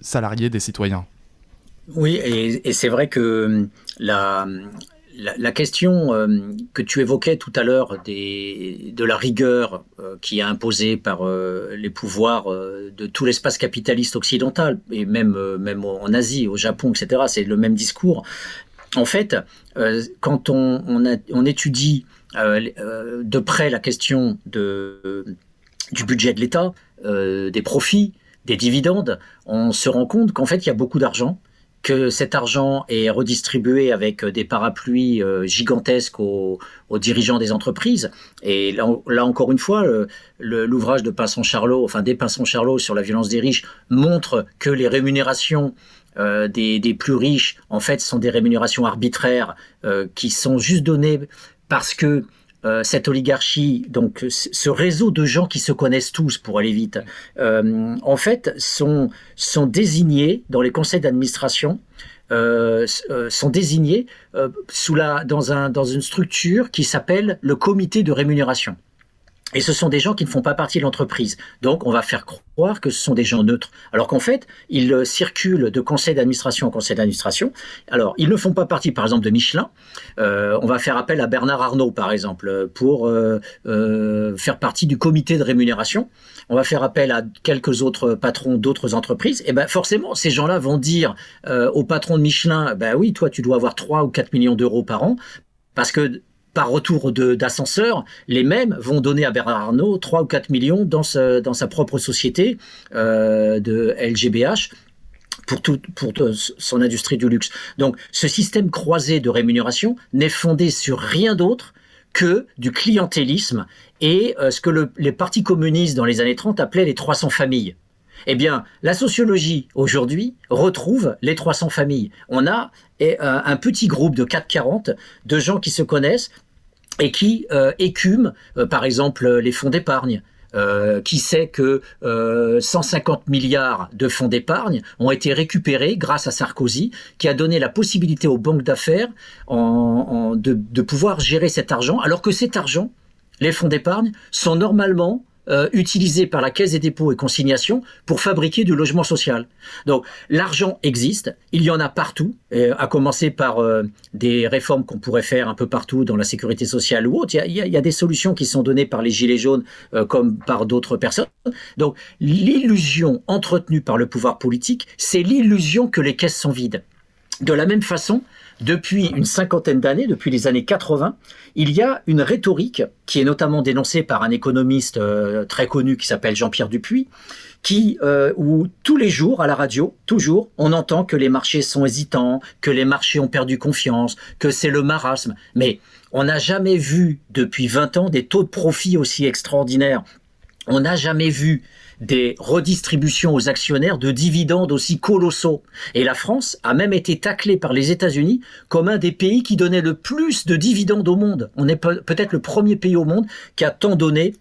[SPEAKER 1] salariés des citoyens.
[SPEAKER 2] Oui, et c'est vrai que la, la, question euh, que tu évoquais tout à l'heure de la rigueur euh, qui est imposée par euh, les pouvoirs de tout l'espace capitaliste occidental, et même, même en Asie, au Japon, etc., c'est le même discours. En fait, quand on, on, étudie de près la question de, du budget de l'État, des profits, des dividendes, on se rend compte qu'en fait, il y a beaucoup d'argent que cet argent est redistribué avec euh, des parapluies euh, gigantesques aux, dirigeants des entreprises. Et là, encore une fois, l'ouvrage de Pinson Charlot, enfin des Pinson Charlot sur la violence des riches, montre que les rémunérations euh, des, plus riches, en fait, sont des rémunérations arbitraires qui sont juste données parce que euh, cette oligarchie, donc ce réseau de gens qui se connaissent tous, pour aller vite, euh, en fait, sont, désignés dans les conseils d'administration, euh, sont désignés sous la, dans, un, dans une structure qui s'appelle le comité de rémunération. Et ce sont des gens qui ne font pas partie de l'entreprise. Donc, on va faire croire que ce sont des gens neutres. Alors qu'en fait, ils euh, circulent de conseil d'administration en conseil d'administration. Alors, ils ne font pas partie, par exemple, de Michelin. Euh, on va faire appel à Bernard Arnault, par exemple, pour euh, faire partie du comité de rémunération. On va faire appel à quelques autres patrons d'autres entreprises. Et ben, forcément, ces gens-là vont dire au patron de Michelin, ben oui, toi, tu dois avoir 3 ou 4 millions d'euros par an. Parce que par retour d'ascenseur, les mêmes vont donner à Bernard Arnault 3 ou 4 millions dans, sa propre société euh, de LGBH pour son industrie du luxe. Donc ce système croisé de rémunération n'est fondé sur rien d'autre que du clientélisme et euh, ce que les partis communistes dans les années 30 appelaient les 300 familles. Eh bien, la sociologie aujourd'hui retrouve les 300 familles. On a eh, un petit groupe de 440 de gens qui se connaissent et qui euh, écument, euh, par exemple, les fonds d'épargne, euh, qui sait que 150 euh, milliards de fonds d'épargne ont été récupérés grâce à Sarkozy, qui a donné la possibilité aux banques d'affaires de pouvoir gérer cet argent, alors que cet argent, les fonds d'épargne, sont normalement euh, utilisé par la Caisse des dépôts et consignations pour fabriquer du logement social. Donc l'argent existe, il y en a partout, à commencer par euh, des réformes qu'on pourrait faire un peu partout dans la sécurité sociale ou autre. Il y a, des solutions qui sont données par les Gilets jaunes euh, comme par d'autres personnes. Donc l'illusion entretenue par le pouvoir politique, c'est l'illusion que les caisses sont vides. De la même façon, depuis une cinquantaine d'années, depuis les années 80, il y a une rhétorique qui est notamment dénoncée par un économiste euh, très connu qui s'appelle Jean-Pierre Dupuis, qui, euh, où tous les jours à la radio, toujours, on entend que les marchés sont hésitants, que les marchés ont perdu confiance, que c'est le marasme. Mais on n'a jamais vu depuis 20 ans des taux de profit aussi extraordinaires. On n'a jamais vu des redistributions aux actionnaires de dividendes aussi colossaux. Et la France a même été taclée par les États-Unis comme un des pays qui donnait le plus de dividendes au monde. On est peut-être le premier pays au monde qui a tant donné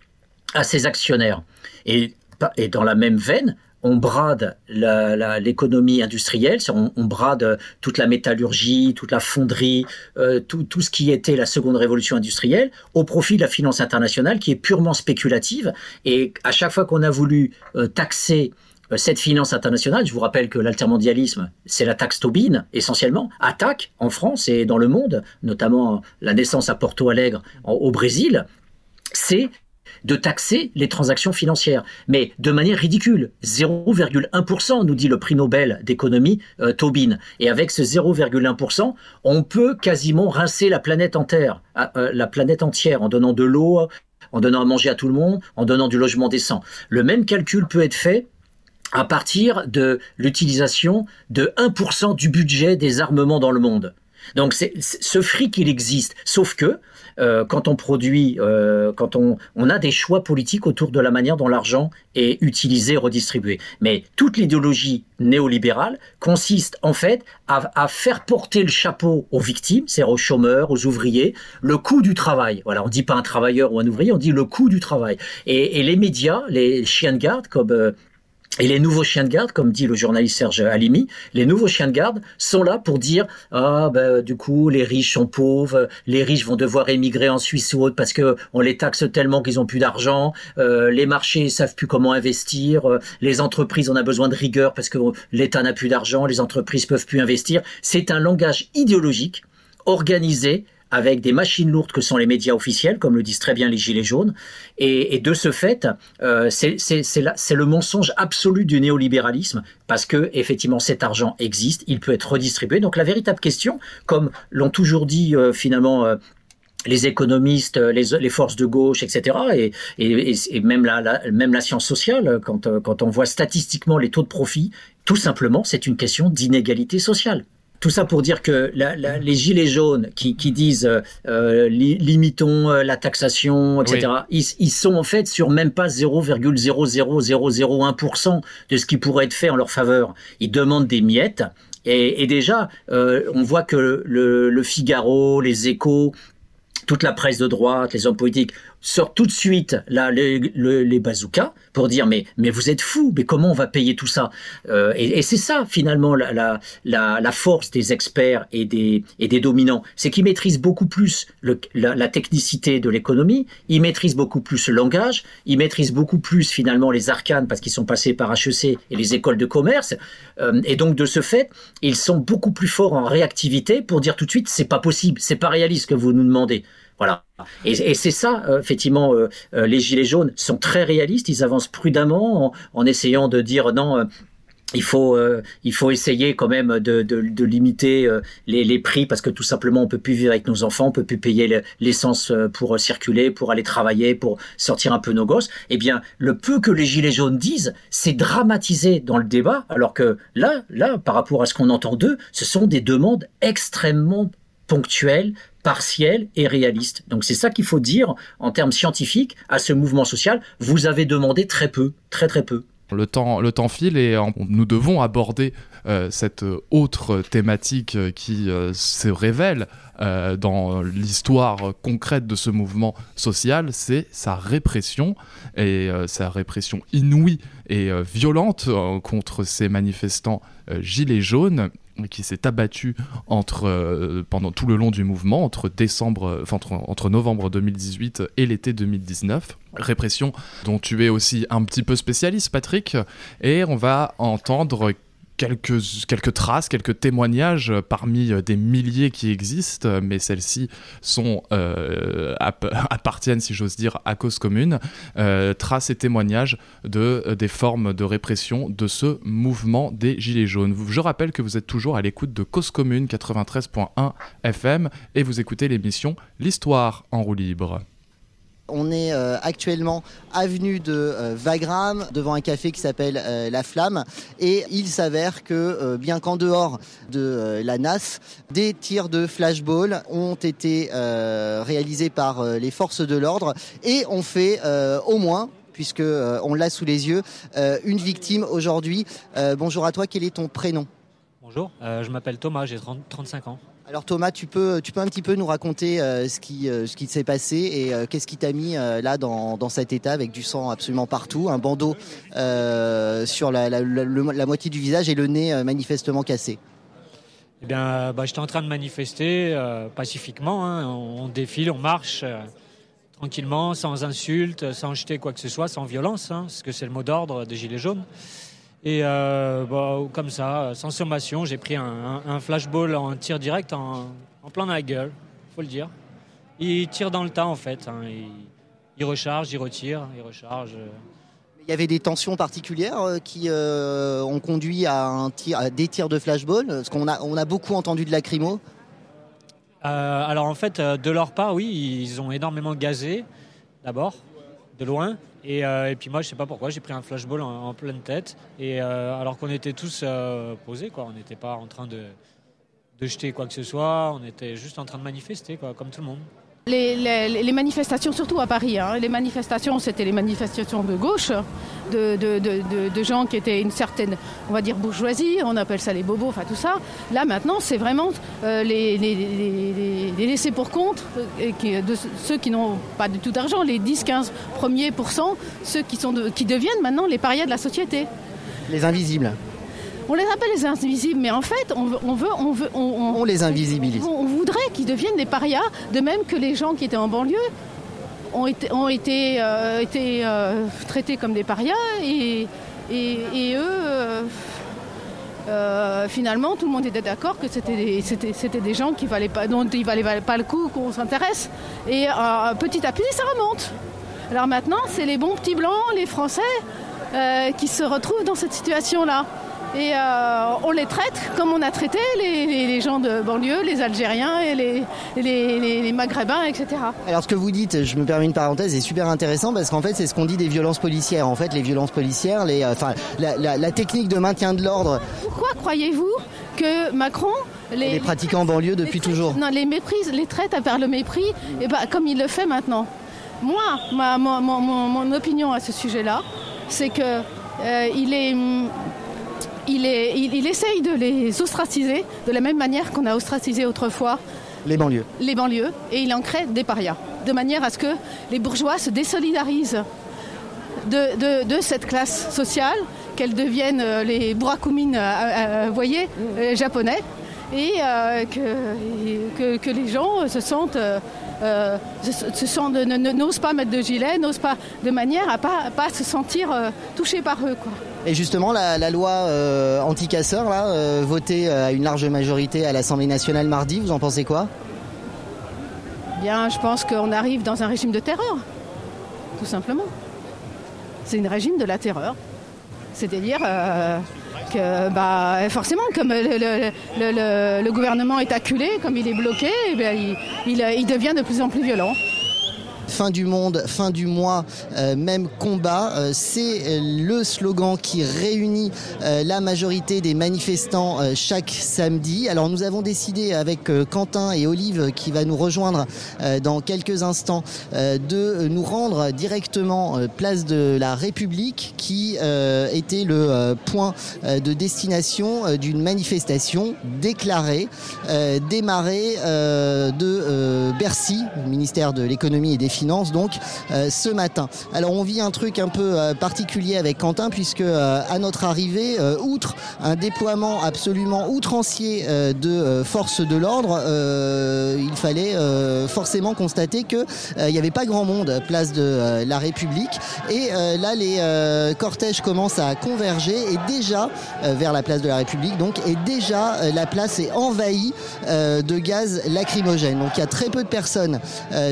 [SPEAKER 2] à ses actionnaires. Et, dans la même veine, on brade l'économie industrielle, on, brade toute la métallurgie, toute la fonderie, euh, tout, ce qui était la seconde révolution industrielle, au profit de la finance internationale qui est purement spéculative. Et à chaque fois qu'on a voulu euh, taxer euh, cette finance internationale, je vous rappelle que l'altermondialisme, c'est la taxe Tobin, essentiellement, attaque en France et dans le monde, notamment la naissance à Porto Alegre au Brésil, c'est de taxer les transactions financières, mais de manière ridicule. 0,1%, nous dit le prix Nobel d'économie euh, Tobin. Et avec ce 0,1%, on peut quasiment rincer la planète euh, euh, la planète entière en donnant de l'eau, en donnant à manger à tout le monde, en donnant du logement décent. Le même calcul peut être fait à partir de l'utilisation de 1% du budget des armements dans le monde. Donc c'est ce fric, il existe. Sauf que euh, quand on produit, euh, quand on, on, a des choix politiques autour de la manière dont l'argent est utilisé, redistribué. Mais toute l'idéologie néolibérale consiste en fait à, faire porter le chapeau aux victimes, c'est-à-dire aux chômeurs, aux ouvriers, le coût du travail. Voilà, on dit pas un travailleur ou un ouvrier, on dit le coût du travail. Et, et les médias, les chiens de garde comme euh, et les nouveaux chiens de garde, comme dit le journaliste Serge Halimi, les nouveaux chiens de garde sont là pour dire ah ben du coup les riches sont pauvres, les riches vont devoir émigrer en Suisse ou autre parce que on les taxe tellement qu'ils ont plus d'argent, euh, les marchés savent plus comment investir, euh, les entreprises on a besoin de rigueur parce que l'État n'a plus d'argent, les entreprises peuvent plus investir. C'est un langage idéologique organisé avec des machines lourdes que sont les médias officiels, comme le disent très bien les Gilets jaunes. Et, de ce fait, euh, c'est le mensonge absolu du néolibéralisme, parce que effectivement cet argent existe, il peut être redistribué. Donc la véritable question, comme l'ont toujours dit euh, finalement euh, les économistes, les, forces de gauche, etc., et, même la science sociale, quand, quand on voit statistiquement les taux de profit, tout simplement, c'est une question d'inégalité sociale. Tout ça pour dire que les gilets jaunes qui, disent euh, euh, limitons euh, la taxation, etc., ils, sont en fait sur même pas 0,00001% de ce qui pourrait être fait en leur faveur. Ils demandent des miettes. Et, déjà, on voit que le, le Figaro, les échos, toute la presse de droite, les hommes politiques sort tout de suite là, les, bazookas pour dire mais, mais vous êtes fous, mais comment on va payer tout ça? Euh, Et, c'est ça finalement la, la, la, force des experts et des, et des dominants, c'est qu'ils maîtrisent beaucoup plus la, technicité de l'économie, ils maîtrisent beaucoup plus le langage, ils maîtrisent beaucoup plus finalement les arcanes parce qu'ils sont passés par HEC et les écoles de commerce, euh, et donc de ce fait, ils sont beaucoup plus forts en réactivité pour dire tout de suite c'est pas possible, c'est pas réaliste ce que vous nous demandez. Et, c'est ça, euh, effectivement, euh, euh, les Gilets jaunes sont très réalistes, ils avancent prudemment en, essayant de dire non. il faut, il faut essayer quand même de, limiter les, les, prix parce que tout simplement on peut plus vivre avec nos enfants, on peut plus payer l'essence pour circuler, pour aller travailler, pour sortir un peu nos gosses. Eh bien, le peu que les gilets jaunes disent, c'est dramatisé dans le débat, alors que là, là, par rapport à ce qu'on entend d'eux, ce sont des demandes extrêmement ponctuelles, partielles et réalistes. Donc c'est ça qu'il faut dire en termes scientifiques à ce mouvement social. Vous avez demandé très peu, très très peu.
[SPEAKER 1] Le temps, le temps file et nous devons aborder euh, cette autre thématique qui euh, se révèle euh, dans l'histoire concrète de ce mouvement social, c'est sa répression et sa répression inouïe et violente contre ces manifestants gilets jaunes qui s'est abattu entre, euh, pendant tout le long du mouvement, entre, décembre, entre, entre novembre 2018 et l'été 2019. Répression dont tu es aussi un petit peu spécialiste, Patrick. Et on va entendre quelques, quelques traces, quelques témoignages parmi euh, des milliers qui existent, mais celles-ci sont euh, appartiennent, si j'ose dire, à cause commune. Euh, traces et témoignages de des formes de répression de ce mouvement des Gilets jaunes. Je rappelle que vous êtes toujours à l'écoute de Cause commune 93.1 FM et vous écoutez l'émission L'histoire en roue libre.
[SPEAKER 8] On est euh, actuellement avenue de euh, Wagram devant un café qui s'appelle euh, La Flamme et il s'avère que bien qu'en dehors de la NAS, des tirs de flashball ont été réalisés par les forces de l'ordre et ont fait au moins puisque on l'a sous les yeux, une victime aujourd'hui. bonjour à toi, quel est ton prénom?
[SPEAKER 12] Bonjour, je m'appelle Thomas, j'ai 35 ans.
[SPEAKER 8] Alors Thomas, tu peux, un petit peu nous raconter euh, ce qui, euh, ce qui s'est passé et euh, qu'est-ce qui t'a mis là dans, dans, cet état avec du sang absolument partout, un bandeau sur la, moitié du visage et le nez manifestement cassé?
[SPEAKER 12] Eh bien, bah, j'étais en train de manifester pacifiquement. Hein. On, défile, on marche tranquillement, sans insultes, sans jeter quoi que ce soit, sans violence, hein, parce que c'est le mot d'ordre des Gilets jaunes. Et euh, bah, comme ça, sans sommation, j'ai pris un, flashball en tir direct en, plein dans la gueule, faut le dire. Il tire dans le tas en fait. Hein. il, recharge, il retire, il recharge.
[SPEAKER 8] Il y avait des tensions particulières euh, qui euh, ont conduit à, un tir, des tirs de flashball Parce qu'on a, on a beaucoup entendu de lacrymo.
[SPEAKER 12] alors en fait, de leur part, oui, ils ont énormément gazé, d'abord, de loin. Euh, et, puis moi, je sais pas pourquoi, j'ai pris un flashball en, pleine tête. Et euh, alors qu'on était tous euh, posés, quoi. On n'était pas en train de, de, jeter quoi que ce soit. On était juste en train de manifester, quoi, comme tout le monde.
[SPEAKER 13] Les, manifestations, surtout à Paris, hein. les manifestations, c'était les manifestations de gauche, de, de, gens qui étaient une certaine, on va dire, bourgeoisie, on appelle ça les bobos, enfin tout ça. Là, maintenant, c'est vraiment euh, les, laissés pour compte, euh, ceux qui n'ont pas du tout d'argent, les 10-15 premiers pourcents, ceux qui, sont qui deviennent maintenant les parias de la société.
[SPEAKER 8] Les invisibles.
[SPEAKER 13] On les appelle les invisibles, mais en fait, on veut, on veut, on veut,
[SPEAKER 8] on, les invisibilise.
[SPEAKER 13] On, voudrait qu'ils deviennent des parias, de même que les gens qui étaient en banlieue ont été, ont été, euh, été euh, traités comme des parias et, et, eux. Euh, finalement, tout le monde était d'accord que c'était des, gens qui valaient pas, dont il ne valait pas le coup qu'on s'intéresse. Et petit à petit, ça remonte. Alors maintenant, c'est les bons petits blancs, les Français, qui se retrouvent dans cette situation-là. Et euh, on les traite comme on a traité les, gens de banlieue, les Algériens et les, les, Maghrébins, etc.
[SPEAKER 8] Alors ce que vous dites, je me permets une parenthèse, est super intéressant parce qu'en fait c'est ce qu'on dit des violences policières. En fait les violences policières, les, euh, enfin, la, technique de maintien de l'ordre.
[SPEAKER 13] Pourquoi croyez-vous que Macron
[SPEAKER 8] les, les pratiquants en banlieue depuis toujours
[SPEAKER 13] Non, les méprise, les traite vers le mépris, et bah, comme il le fait maintenant. Moi, ma, mon, opinion à ce sujet-là, c'est que euh, il est il, essaye de les ostraciser de la même manière qu'on a ostracisé autrefois
[SPEAKER 8] les banlieues.
[SPEAKER 13] Les banlieues, et il en crée des parias, de manière à ce que les bourgeois se désolidarisent de, cette classe sociale, qu'elles deviennent euh, les burakumines, euh, euh, voyez, japonais, et que, que, les gens se sentent n'osent pas mettre de gilet, n'osent pas, de manière à pas, pas se sentir touchés par eux. Quoi.
[SPEAKER 8] Et justement, la, loi euh, anti-casseurs, là, votée à une large majorité à l'Assemblée nationale mardi, vous en pensez quoi?
[SPEAKER 13] Bien, je pense qu'on arrive dans un régime de terreur, tout simplement. C'est un régime de la terreur. C'est-à-dire que bah, forcément, comme le, gouvernement est acculé, comme il est bloqué, eh il devient de plus en plus violent
[SPEAKER 8] fin du monde, fin du mois, euh, même combat. Euh, c'est euh, le slogan qui réunit la majorité des manifestants chaque samedi. Alors nous avons décidé avec Quentin et Olive qui va nous rejoindre dans quelques instants de nous rendre directement place de la République qui était le point de destination d'une manifestation déclarée, démarrée de Bercy, ministère de l'économie et des finances donc euh, ce matin. Alors on vit un truc un peu euh, particulier avec Quentin puisque euh, à notre arrivée, outre un déploiement absolument outrancier de forces de l'ordre, il fallait forcément constater que il n'y avait pas grand monde place de la République et là les cortèges commencent à converger et déjà vers la place de la République donc et déjà la place est envahie de gaz lacrymogène. Donc il y a très peu de personnes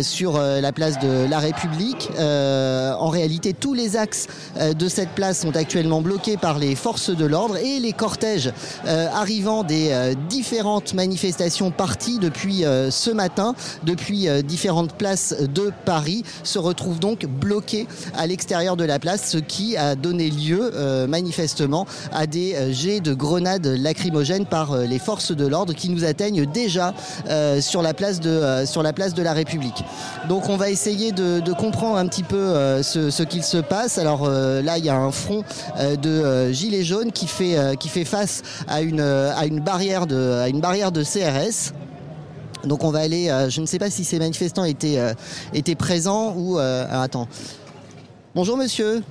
[SPEAKER 8] sur la place de la République. Euh, en réalité, tous les axes euh, de cette place sont actuellement bloqués par les forces de l'ordre et les cortèges euh, arrivant des différentes manifestations parties depuis ce matin, depuis différentes places de Paris, se retrouvent donc bloqués à l'extérieur de la place, ce qui a donné lieu manifestement à des jets de grenades lacrymogènes par les forces de l'ordre qui nous atteignent déjà sur la place de sur la place de la République. Donc on va essayer de, comprendre un petit peu euh, ce, qu'il se passe. Alors euh, là, il y a un front euh, de gilets jaunes qui fait, qui fait face à une, à, une barrière de, à une barrière de CRS. Donc on va aller, je ne sais pas si ces manifestants étaient, étaient présents ou... attends. Bonjour monsieur.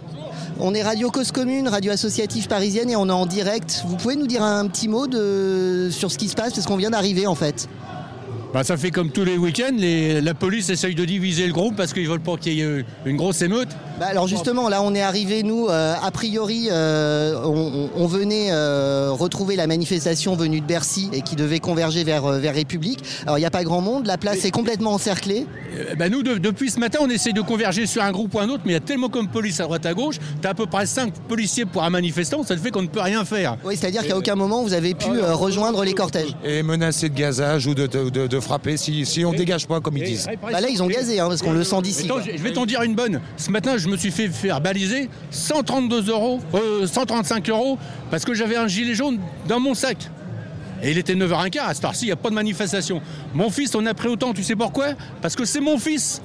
[SPEAKER 8] On est Radio Cause Commune, radio associative parisienne et on est en direct. Vous pouvez nous dire un petit mot de, sur ce qui se passe parce qu'on vient d'arriver en fait.
[SPEAKER 14] Bah, ça fait comme tous les week-ends, la police essaye de diviser le groupe parce qu'ils veulent pas qu'il y ait une grosse émeute.
[SPEAKER 8] Bah, alors justement, là on est arrivé, nous, euh, a priori, euh, on, venait euh, retrouver la manifestation venue de Bercy et qui devait converger vers, vers République. Alors il n'y a pas grand monde, la place est complètement encerclée.
[SPEAKER 14] Bah, nous, depuis ce matin, on essaye de converger sur un groupe ou un autre, mais il y a tellement comme police à droite à gauche, tu as à peu près 5 policiers pour un manifestant, ça fait qu'on ne peut rien faire.
[SPEAKER 8] Oui, c'est-à-dire qu'à aucun moment vous avez pu rejoindre les cortèges.
[SPEAKER 15] Et menacer de gazage ou de frapper si, si on dégage pas, comme ils disent.
[SPEAKER 8] Bah là, ils ont gazé, hein, parce qu'on le sent d'ici.
[SPEAKER 14] Je vais t'en dire une bonne. Ce matin, je me suis fait faire baliser 132 euros, 135 euh, euros, parce que j'avais un gilet jaune dans mon sac. Et il était 9h15, à cette heure-ci, il n'y a pas de manifestation. Mon fils, on a pris autant, tu sais pourquoi? Parce que c'est mon fils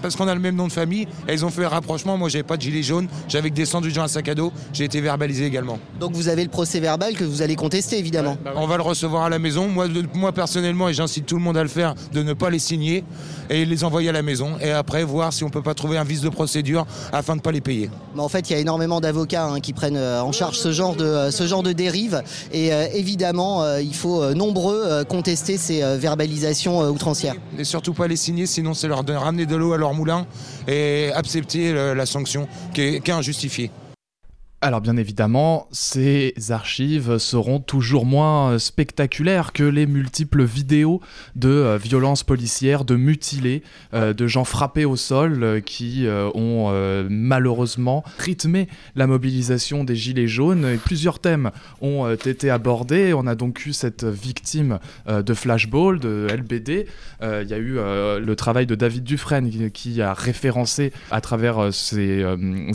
[SPEAKER 15] parce qu'on a le même nom de famille. Elles ont fait un rapprochement. Moi, j'avais pas de gilet jaune. J'avais que des sandwichs dans un sac à dos. J'ai été verbalisé également.
[SPEAKER 8] Donc vous avez le procès verbal que vous allez contester, évidemment.
[SPEAKER 15] Bah On va le recevoir à la maison. Moi, moi personnellement, et j'incite tout le monde à le faire, de ne pas les signer et les envoyer à la maison. Et après, voir si on peut pas trouver un vice de procédure afin de ne pas les payer.
[SPEAKER 8] Mais en fait, il y a énormément d'avocats hein, qui prennent euh, en charge ce genre de, euh, ce genre de dérive. Et euh, évidemment, il faut nombreux contester ces verbalisations outrancières.
[SPEAKER 15] Et surtout pas les signer, sinon c'est leur ramener de l'eau à leur moulin et accepter la sanction qui est, qui est injustifiée.
[SPEAKER 1] Alors bien évidemment, ces archives seront toujours moins spectaculaires que les multiples vidéos de euh, violences policières, de mutilés, euh, de gens frappés au sol euh, qui ont malheureusement rythmé la mobilisation des Gilets jaunes. plusieurs thèmes ont été abordés. On a donc eu cette victime de Flashball, de LBD. Il y a eu le travail de David Dufresne qui, qui a référencé à travers ses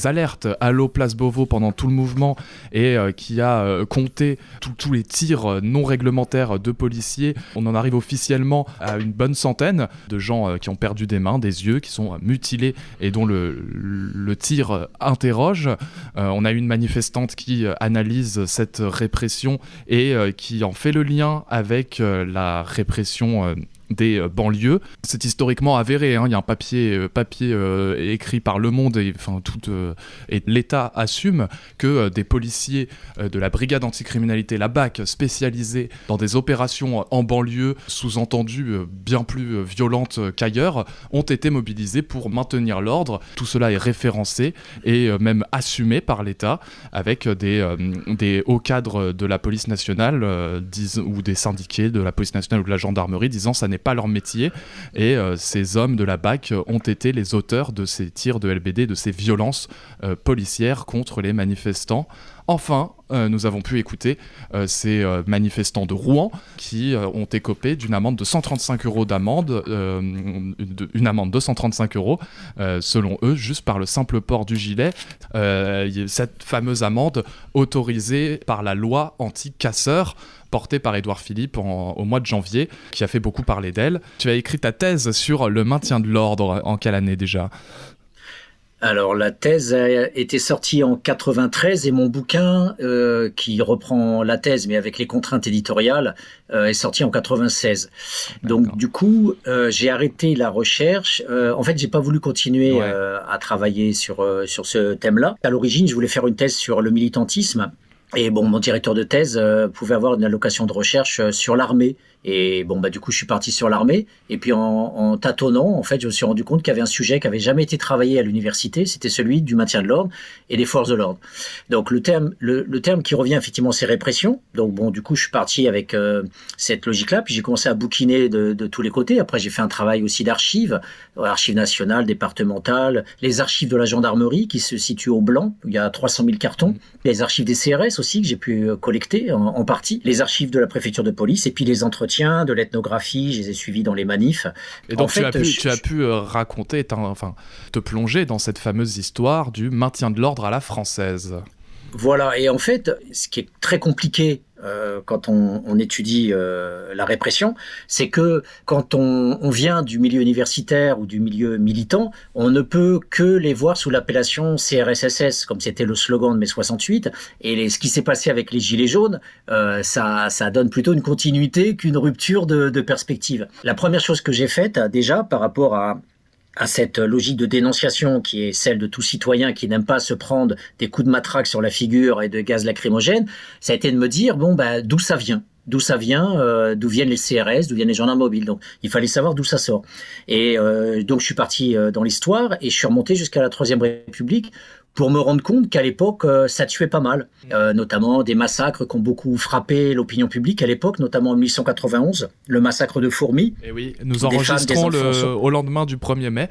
[SPEAKER 1] alertes Allo Place Beauvau pendant tout le mouvement et euh, qui a euh, compté tous les tirs euh, non réglementaires de policiers. On en arrive officiellement à une bonne centaine de gens qui ont perdu des mains, des yeux, qui sont mutilés et dont le, le tir interroge. on a une manifestante qui analyse cette répression et qui en fait le lien avec la répression des euh, banlieues. C'est historiquement avéré. Hein. Il y a un papier, euh, papier euh, écrit par Le Monde et, et l'État assume que des policiers de la brigade anticriminalité, la BAC, spécialisés dans des opérations en banlieue, sous-entendu bien plus violentes qu'ailleurs, ont été mobilisés pour maintenir l'ordre. Tout cela est référencé et même assumé par l'État avec des, des hauts cadres de la police nationale ou des syndiqués de la police nationale ou de la gendarmerie disant ça n'est pas leur métier. Et euh, ces hommes de la BAC ont été les auteurs de ces tirs de LBD, de ces violences euh, policières contre les manifestants Enfin, euh, nous avons pu écouter euh, ces euh, manifestants de Rouen qui ont écopé d'une amende de 135 euros d'amende, une amende de 135 euros, selon eux, juste par le simple port du gilet. cette fameuse amende autorisée par la loi anti-casseurs portée par Édouard Philippe au mois de janvier, qui a fait beaucoup parler d'elle. Tu as écrit ta thèse sur le maintien de l'ordre en quelle année déjà?
[SPEAKER 2] Alors la thèse a été sortie en 93 et mon bouquin euh, qui reprend la thèse mais avec les contraintes éditoriales euh, est sorti en 96. Donc du coup euh, j'ai arrêté la recherche. en fait j'ai pas voulu continuer à travailler sur sur ce thème-là. À l'origine je voulais faire une thèse sur le militantisme. Et bon, mon directeur de thèse pouvait avoir une allocation de recherche sur l'armée et bon, bah, du coup, je suis parti sur l'armée. Et puis, en, en, tâtonnant, en fait, je me suis rendu compte qu'il y avait un sujet qui avait jamais été travaillé à l'université. C'était celui du maintien de l'ordre et des forces de l'ordre. Donc, le terme, le, le, terme qui revient, effectivement, c'est répression. Donc, bon, du coup, je suis parti avec euh, cette logique-là. Puis, j'ai commencé à bouquiner de, de, tous les côtés. Après, j'ai fait un travail aussi d'archives, archives nationales, départementales, les archives de la gendarmerie qui se situent au Blanc. Où il y a 300 000 cartons. Les archives des CRS aussi que j'ai pu euh, collecter en, en partie. Les archives de la préfecture de police et puis les entretiens de l'ethnographie, je les ai suivis dans les manifs.
[SPEAKER 1] Et donc tu, as pu, tu, as pu, raconter, enfin, te plonger dans cette fameuse histoire du maintien de l'ordre à la française.
[SPEAKER 2] Voilà, et en fait, ce qui est très compliqué euh, quand on, étudie euh, la répression, c'est que quand on, vient du milieu universitaire ou du milieu militant, on ne peut que les voir sous l'appellation CRSSS, comme c'était le slogan de mai 68. Et ce qui s'est passé avec les Gilets jaunes, euh, ça, donne plutôt une continuité qu'une rupture de perspective. La première chose que j'ai faite, déjà, par rapport à, à cette logique de dénonciation qui est celle de tout citoyen qui n'aime pas se prendre des coups de matraque sur la figure et de gaz lacrymogène, ça a été de me dire bon bah d'où ça vient? D'où ça vient, euh, d'où viennent les CRS, d'où viennent les gendarmes mobiles? Donc, il fallait savoir d'où ça sort. Et euh, donc, je suis parti euh, dans l'histoire et je suis remonté jusqu'à la Troisième République pour me rendre compte qu'à l'époque, euh, ça tuait pas mal, euh, notamment des massacres qui ont beaucoup frappé l'opinion publique à l'époque, notamment en 1891, le massacre de Fourmi.
[SPEAKER 1] Et oui, nous enregistrons le, au lendemain du 1er mai,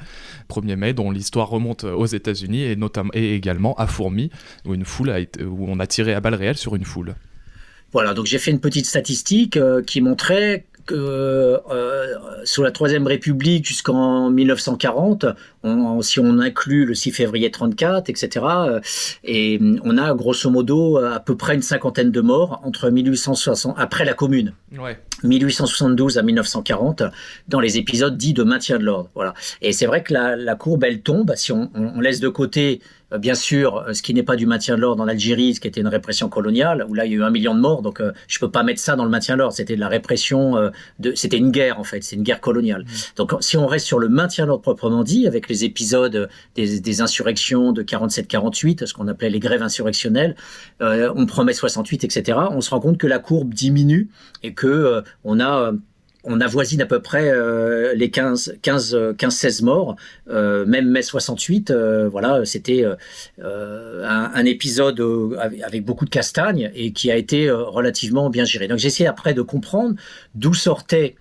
[SPEAKER 1] 1er mai dont l'histoire remonte aux États-Unis et, notamment, et également à Fourmi, où, une foule a été, où on a tiré à balles réelles sur une foule.
[SPEAKER 2] Voilà, donc j'ai fait une petite statistique euh, qui montrait que euh, sous la Troisième République jusqu'en 1940, on, si on inclut le 6 février 34, etc., euh, et on a grosso modo à peu près une cinquantaine de morts entre 1860 après la Commune, ouais. 1872 à 1940, dans les épisodes dits de maintien de l'ordre. Voilà. Et c'est vrai que la, la, courbe elle tombe si on, on laisse de côté euh, bien sûr, euh, ce qui n'est pas du maintien de l'ordre en Algérie, ce qui était une répression coloniale, où là il y a eu un million de morts, donc euh, je peux pas mettre ça dans le maintien de l'ordre. C'était de la répression, de, c'était une guerre en fait, c'est une guerre coloniale. Mmh. Donc si on reste sur le maintien de l'ordre proprement dit, avec les épisodes des, des insurrections de 47-48, ce qu'on appelait les grèves insurrectionnelles, on promet 68, etc. On se rend compte que la courbe diminue et que on a on avoisine à peu près euh, les 15, 15, 15, 16 morts. Euh, même mai 68, euh, voilà, c'était un, épisode avec beaucoup de castagnes et qui a été relativement bien géré. Donc j'ai essayé après de comprendre d'où sortaient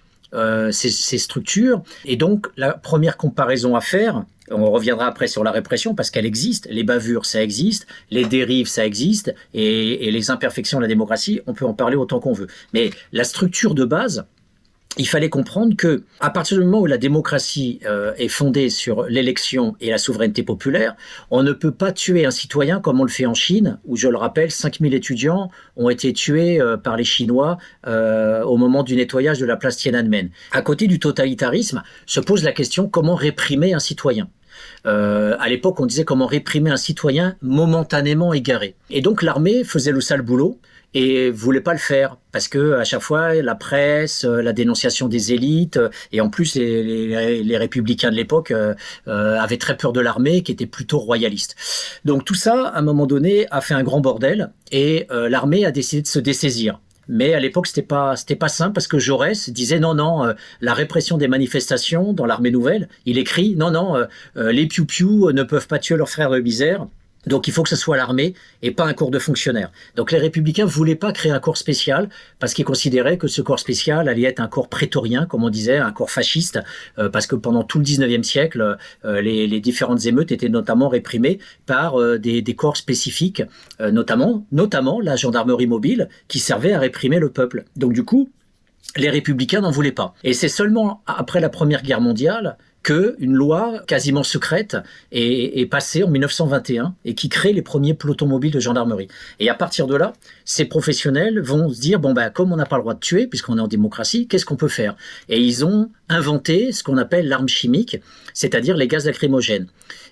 [SPEAKER 2] ces, structures. Et donc la première comparaison à faire, on reviendra après sur la répression parce qu'elle existe. Les bavures, ça existe. Les dérives, ça existe. Et les imperfections de la démocratie, on peut en parler autant qu'on veut. Mais la structure de base, il fallait comprendre que, à partir du moment où la démocratie euh, est fondée sur l'élection et la souveraineté populaire, on ne peut pas tuer un citoyen comme on le fait en Chine, où, je le rappelle, 5000 étudiants ont été tués euh, par les Chinois euh, au moment du nettoyage de la place Tiananmen. À côté du totalitarisme, se pose la question comment réprimer un citoyen? Euh, à l'époque, on disait comment réprimer un citoyen momentanément égaré. Et donc l'armée faisait le sale boulot et voulait pas le faire parce que à chaque fois la presse, euh, la dénonciation des élites euh, et en plus les, républicains de l'époque euh, avaient très peur de l'armée qui était plutôt royaliste. Donc tout ça, à un moment donné, a fait un grand bordel et l'armée a décidé de se dessaisir. Mais à l'époque, c'était pas c'était pas simple parce que Jaurès disait non non la répression des manifestations dans l'armée nouvelle. Il écrit non non les piou piou ne peuvent pas tuer leurs frères de misère Donc il faut que ce soit l'armée et pas un corps de fonctionnaires. Donc les républicains voulaient pas créer un corps spécial parce qu'ils considéraient que ce corps spécial allait être un corps prétorien, comme on disait, un corps fasciste, euh, parce que pendant tout le 19e siècle, euh, les, différentes émeutes étaient notamment réprimées par euh, des, des, corps spécifiques, notamment, notamment la gendarmerie mobile, qui servait à réprimer le peuple. Donc du coup, les républicains n'en voulaient pas. Et c'est seulement après la Première Guerre mondiale que une loi quasiment secrète est, est, passée en 1921 et qui crée les premiers pelotons mobiles de gendarmerie. Et à partir de là, ces professionnels vont se dire bon ben comme on n'a pas le droit de tuer puisqu'on est en démocratie, qu'est-ce qu'on peut faire? Et ils ont inventé ce qu'on appelle l'arme chimique, c'est-à-dire les gaz lacrymogènes.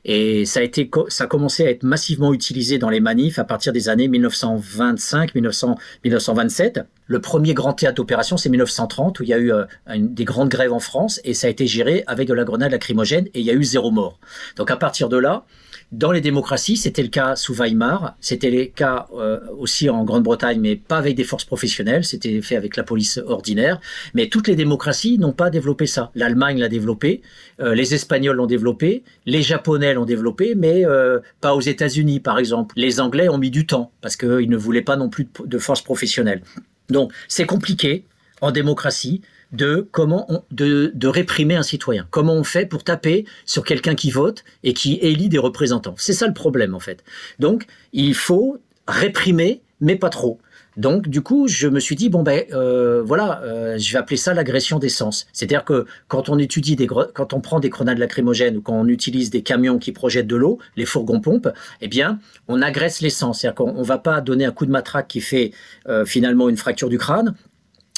[SPEAKER 2] Et ça a été, ça a commencé à être massivement utilisé dans les manifs à partir des années 1925, 1927. Le premier grand théâtre d'opération, c'est 1930, où il y a eu euh, des grandes grèves en France, et ça a été géré avec de la grenade lacrymogène, et il y a eu zéro mort. Donc à partir de là, dans les démocraties, c'était le cas sous Weimar, c'était le cas euh, aussi en Grande-Bretagne, mais pas avec des forces professionnelles, c'était fait avec la police ordinaire. Mais toutes les démocraties n'ont pas développé ça. L'Allemagne l'a développé, euh, les Espagnols l'ont développé, les Japonais l'ont développé, mais euh, pas aux États-Unis, par exemple. Les Anglais ont mis du temps parce qu'ils ne voulaient pas non plus de, de forces professionnelles. Donc c'est compliqué en démocratie de comment de, réprimer un citoyen. Comment on fait pour taper sur quelqu'un qui vote et qui élit des représentants. C'est ça le problème en fait. Donc il faut réprimer, mais pas trop. Donc du coup, je me suis dit bon ben euh, voilà, euh, je vais appeler ça l'agression d'essence. C'est-à-dire que quand on étudie des quand on prend des grenades lacrymogènes ou quand on utilise des camions qui projettent de l'eau, les fourgons pompes, eh bien on agresse l'essence. C'est-à-dire qu'on va pas donner un coup de matraque qui fait euh, finalement une fracture du crâne.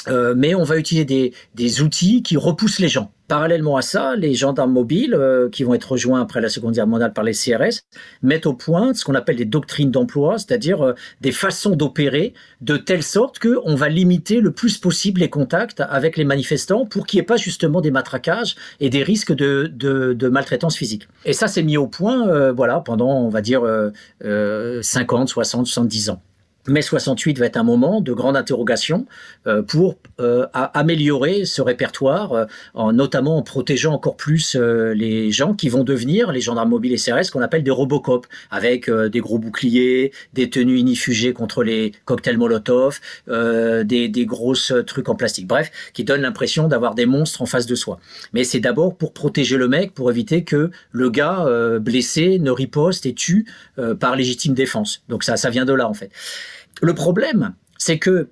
[SPEAKER 2] Euh, mais on va utiliser des, outils qui repoussent les gens. Parallèlement à ça, les gendarmes mobiles, euh, qui vont être rejoints après la Seconde Guerre mondiale par les CRS, mettent au point ce qu'on appelle des doctrines d'emploi, c'est-à-dire euh, des façons d'opérer de telle sorte qu'on va limiter le plus possible les contacts avec les manifestants pour qu'il n'y ait pas justement des matraquages et des risques de, de, de maltraitance physique. Et ça, c'est mis au point voilà, pendant, on va dire, 50, 60, 70 ans mai 68 va être un moment de grande interrogation euh, pour euh, améliorer ce répertoire, euh, en, notamment en protégeant encore plus les gens qui vont devenir les gendarmes mobiles et CRS qu'on appelle des Robocop, avec des gros boucliers, des tenues inifugées contre les cocktails Molotov, des, des grosses trucs en plastique. Bref, qui donnent l'impression d'avoir des monstres en face de soi. Mais c'est d'abord pour protéger le mec, pour éviter que le gars blessé ne riposte et tue par légitime défense. Donc ça, ça vient de là en fait. Le problème, c'est que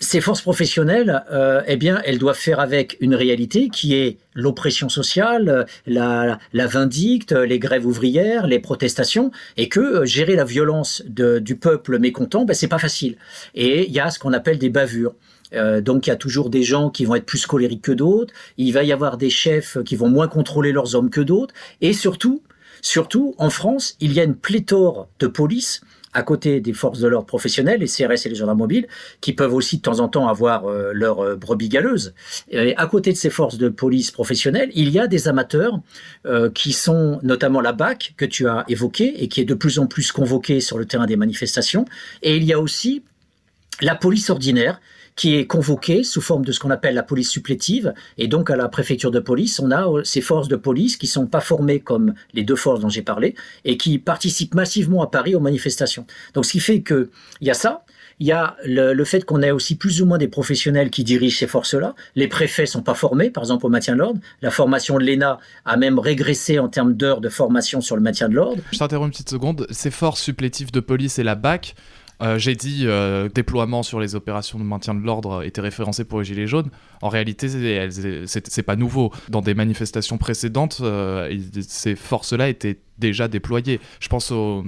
[SPEAKER 2] ces forces professionnelles, euh, eh bien, elles doivent faire avec une réalité qui est l'oppression sociale, la, vindicte, les grèves ouvrières, les protestations, et que euh, gérer la violence du peuple mécontent, ben, c'est pas facile. Et il y a ce qu'on appelle des bavures. Euh, donc il y a toujours des gens qui vont être plus colériques que d'autres. Il va y avoir des chefs qui vont moins contrôler leurs hommes que d'autres. Et surtout, surtout en France, il y a une pléthore de police à côté des forces de l'ordre professionnelles, les CRS et les gendarmes mobiles, qui peuvent aussi de temps en temps avoir euh, leur euh, brebis galeuse. Et à côté de ces forces de police professionnelles, il y a des amateurs euh, qui sont notamment la BAC que tu as évoqué et qui est de plus en plus convoquée sur le terrain des manifestations. Et il y a aussi la police ordinaire qui est convoqué sous forme de ce qu'on appelle la police supplétive. Et donc, à la préfecture de police, on a euh, ces forces de police qui sont pas formées comme les deux forces dont j'ai parlé et qui participent massivement à Paris aux manifestations. Donc, ce qui fait que il y a ça. Il y a le, le fait qu'on ait aussi plus ou moins des professionnels qui dirigent ces forces-là. Les préfets sont pas formés, par exemple, au maintien de l'ordre. La formation de l'ENA a même régressé en termes d'heures de formation sur le maintien de l'ordre.
[SPEAKER 1] Je t'interromps une petite seconde. Ces forces supplétives de police et la BAC, euh, J'ai dit euh, déploiement sur les opérations de maintien de l'ordre était référencé pour les Gilets jaunes. En réalité, c'est pas nouveau. Dans des manifestations précédentes, euh, ces forces-là étaient déjà déployées. Je pense aux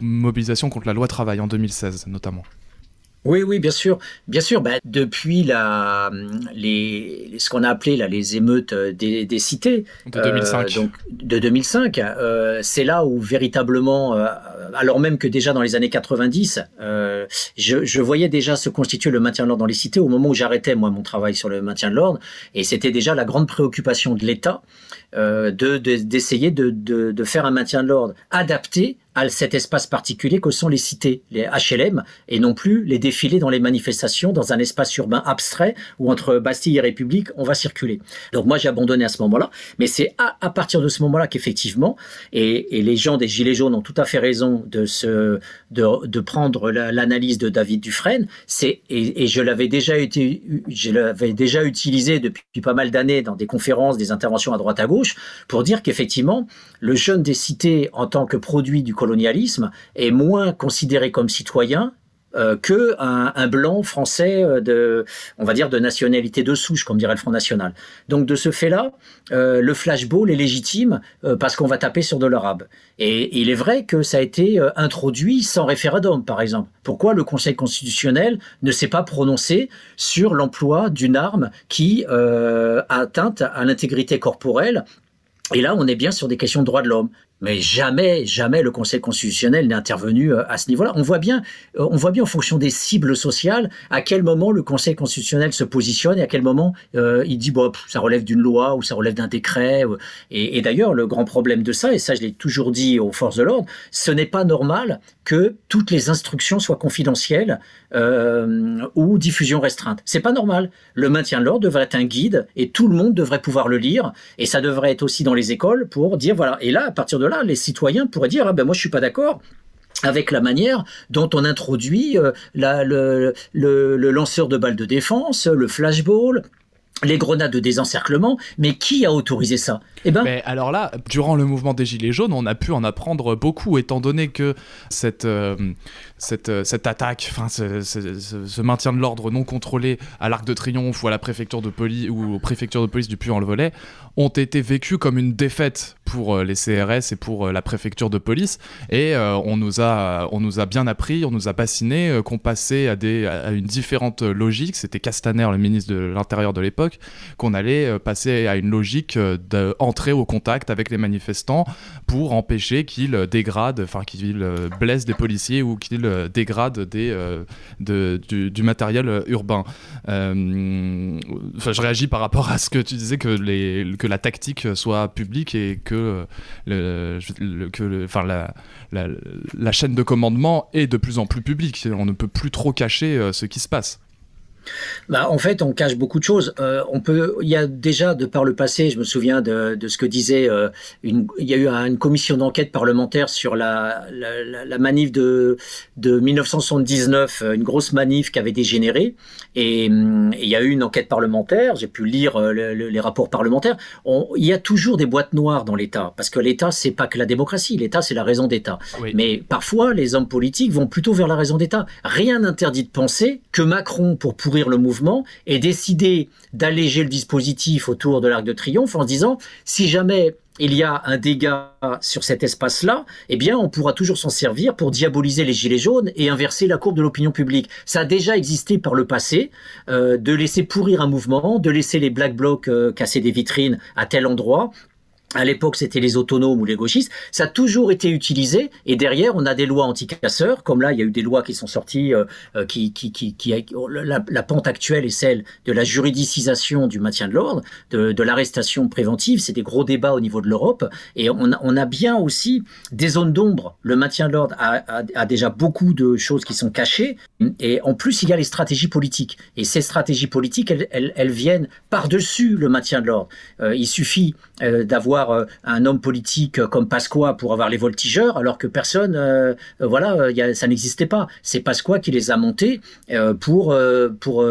[SPEAKER 1] mobilisations contre la loi travail en 2016 notamment.
[SPEAKER 2] Oui, oui, bien sûr, bien sûr. Bah, depuis la, les, ce qu'on a appelé là, les émeutes des, des cités
[SPEAKER 1] de 2005,
[SPEAKER 2] euh, donc de 2005, euh, c'est là où véritablement, euh, alors même que déjà dans les années 90, euh, je, je, voyais déjà se constituer le maintien de l'ordre dans les cités au moment où j'arrêtais moi mon travail sur le maintien de l'ordre, et c'était déjà la grande préoccupation de l'État de d'essayer de, de, de, faire un maintien de l'ordre adapté à cet espace particulier que sont les cités, les HLM, et non plus les défilés dans les manifestations dans un espace urbain abstrait où entre Bastille et République, on va circuler. Donc moi, j'ai abandonné à ce moment-là, mais c'est à, partir de ce moment-là qu'effectivement, et, les gens des Gilets jaunes ont tout à fait raison de, se, de, prendre l'analyse de David Dufresne, et, je l'avais déjà, déjà utilisé depuis pas mal d'années dans des conférences, des interventions à droite à gauche, pour dire qu'effectivement, le jeune des cités en tant que produit du colonialisme est moins considéré comme citoyen euh, que un, blanc français euh, de, on va dire, de nationalité de souche, comme dirait le Front National. Donc de ce fait-là, euh, le flashball est légitime parce qu'on va taper sur de l'arabe. Et, il est vrai que ça a été introduit sans référendum, par exemple. Pourquoi le Conseil constitutionnel ne s'est pas prononcé sur l'emploi d'une arme qui a atteinte à l'intégrité corporelle? Et là, on est bien sur des questions de droits de l'homme. Mais jamais, jamais le Conseil constitutionnel n'est intervenu euh, à ce niveau-là. On voit bien, euh, on voit bien en fonction des cibles sociales à quel moment le Conseil constitutionnel se positionne et à quel moment euh, il dit bon, ça relève d'une loi ou ça relève d'un décret. Et, d'ailleurs, le grand problème de ça, et ça je l'ai toujours dit aux forces de l'ordre, ce n'est pas normal que toutes les instructions soient confidentielles ou diffusion restreinte. C'est pas normal. Le maintien de l'ordre devrait être un guide et tout le monde devrait pouvoir le lire et ça devrait être aussi dans les écoles pour dire voilà. Et là, à partir de là, les citoyens pourraient dire ah ben moi je suis pas d'accord avec la manière dont on introduit euh, le, lanceur de balles de défense, le flashball, les grenades de désencerclement, mais qui a autorisé ça?
[SPEAKER 1] Eh ben, mais alors là, durant le mouvement des Gilets jaunes, on a pu en apprendre beaucoup, étant donné que cette, euh, cette, euh, cette attaque, enfin, ce, maintien de l'ordre non contrôlé à l'Arc de Triomphe ou à la préfecture de police ou aux préfectures de police du Puy-en-le-Velay ont été vécus comme une défaite pour euh, les CRS et pour la préfecture de police. Et on, nous a, on nous a bien appris, on nous a bassiné qu'on passait à, des, à une différente logique. C'était Castaner, le ministre de l'Intérieur de l'époque qu'on allait euh, passer à une logique euh, d'entrer au contact avec les manifestants pour empêcher qu'ils dégradent, enfin qu'ils euh, blessent des policiers ou qu'ils dégradent des, du, matériel urbain. Enfin, je réagis par rapport à ce que tu disais que, les, que la tactique soit publique et que, le, que la, la, la, chaîne de commandement est de plus en plus publique. On ne peut plus trop cacher ce qui se passe.
[SPEAKER 2] Bah, en fait, on cache beaucoup de choses. Euh, on peut, il y a déjà, de par le passé, je me souviens de, de ce que disait euh, une, il y a eu une commission d'enquête parlementaire sur la, la, la, manif de, de 1979, euh, une grosse manif qui avait dégénéré. Et, hum, il y a eu une enquête parlementaire. J'ai pu lire les rapports parlementaires. On, il y a toujours des boîtes noires dans l'État, parce que l'État, c'est pas que la démocratie. L'État, c'est la raison d'État. Mais parfois, les hommes politiques vont plutôt vers la raison d'État. Rien n'interdit de penser que Macron, pour le mouvement et décider d'alléger le dispositif autour de l'Arc de Triomphe en disant si jamais il y a un dégât sur cet espace-là, eh bien, on pourra toujours s'en servir pour diaboliser les gilets jaunes et inverser la courbe de l'opinion publique. Ça a déjà existé par le passé, euh, de laisser pourrir un mouvement, de laisser les black blocs euh, casser des vitrines à tel endroit, à l'époque, c'était les autonomes ou les gauchistes. Ça a toujours été utilisé. Et derrière, on a des lois anti-casseurs. Comme là, il y a eu des lois qui sont sorties, euh, euh, qui, qui, qui, qui la, pente actuelle est celle de la juridicisation du maintien de l'ordre, de, l'arrestation préventive. C'est des gros débats au niveau de l'Europe. Et on a, bien aussi des zones d'ombre. Le maintien de l'ordre a, déjà beaucoup de choses qui sont cachées. Et en plus, il y a les stratégies politiques. Et ces stratégies politiques, elles, viennent par-dessus le maintien de l'ordre. Euh, il suffit d'avoir euh, un homme politique comme Pasqua pour avoir les voltigeurs, alors que personne, euh, voilà, ça n'existait pas. C'est Pasqua qui les a montés pour pour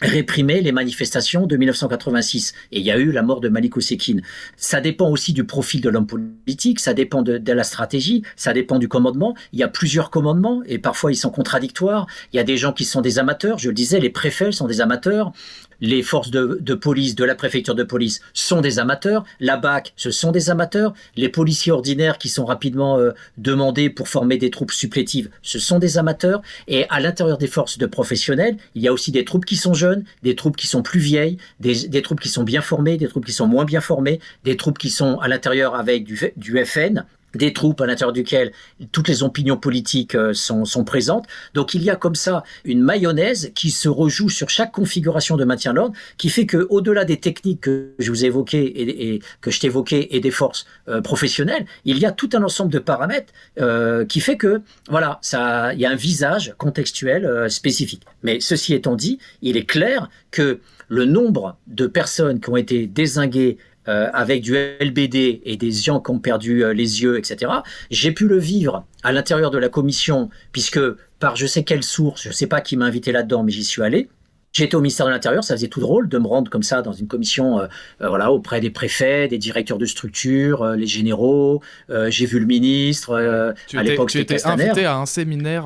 [SPEAKER 2] réprimer les manifestations de 1986. Et il y a eu la mort de Malik Osekine. Ça dépend aussi du profil de l'homme politique, ça dépend de, la stratégie, ça dépend du commandement. Il y a plusieurs commandements et parfois ils sont contradictoires. Il y a des gens qui sont des amateurs. Je le disais, les préfets sont des amateurs les forces de, police de la préfecture de police sont des amateurs, la BAC, ce sont des amateurs, les policiers ordinaires qui sont rapidement euh, demandés pour former des troupes supplétives, ce sont des amateurs, et à l'intérieur des forces de professionnels, il y a aussi des troupes qui sont jeunes, des troupes qui sont plus vieilles, des, troupes qui sont bien formées, des troupes qui sont moins bien formées, des troupes qui sont à l'intérieur avec du FN, des troupes à l'intérieur duquel toutes les opinions politiques euh, sont, présentes. Donc il y a comme ça une mayonnaise qui se rejoue sur chaque configuration de maintien de l'ordre, qui fait que au-delà des techniques que je vous ai évoquées et, et que je t'évoquais et des forces euh, professionnelles, il y a tout un ensemble de paramètres euh, qui fait que voilà, ça, il y a un visage contextuel spécifique. Mais ceci étant dit, il est clair que le nombre de personnes qui ont été désinguées euh, avec du LBD et des gens qui ont perdu euh, les yeux, etc. J'ai pu le vivre à l'intérieur de la commission, puisque par je sais quelle source, je ne sais pas qui m'a invité là-dedans, mais j'y suis allé. J'étais au ministère de l'Intérieur, ça faisait tout drôle de me rendre comme ça dans une commission, euh, euh, voilà, auprès des préfets, des directeurs de structure, euh, les généraux. Euh, j'ai vu le ministre.
[SPEAKER 1] tu
[SPEAKER 2] à
[SPEAKER 1] l'époque, tu étais invité à un séminaire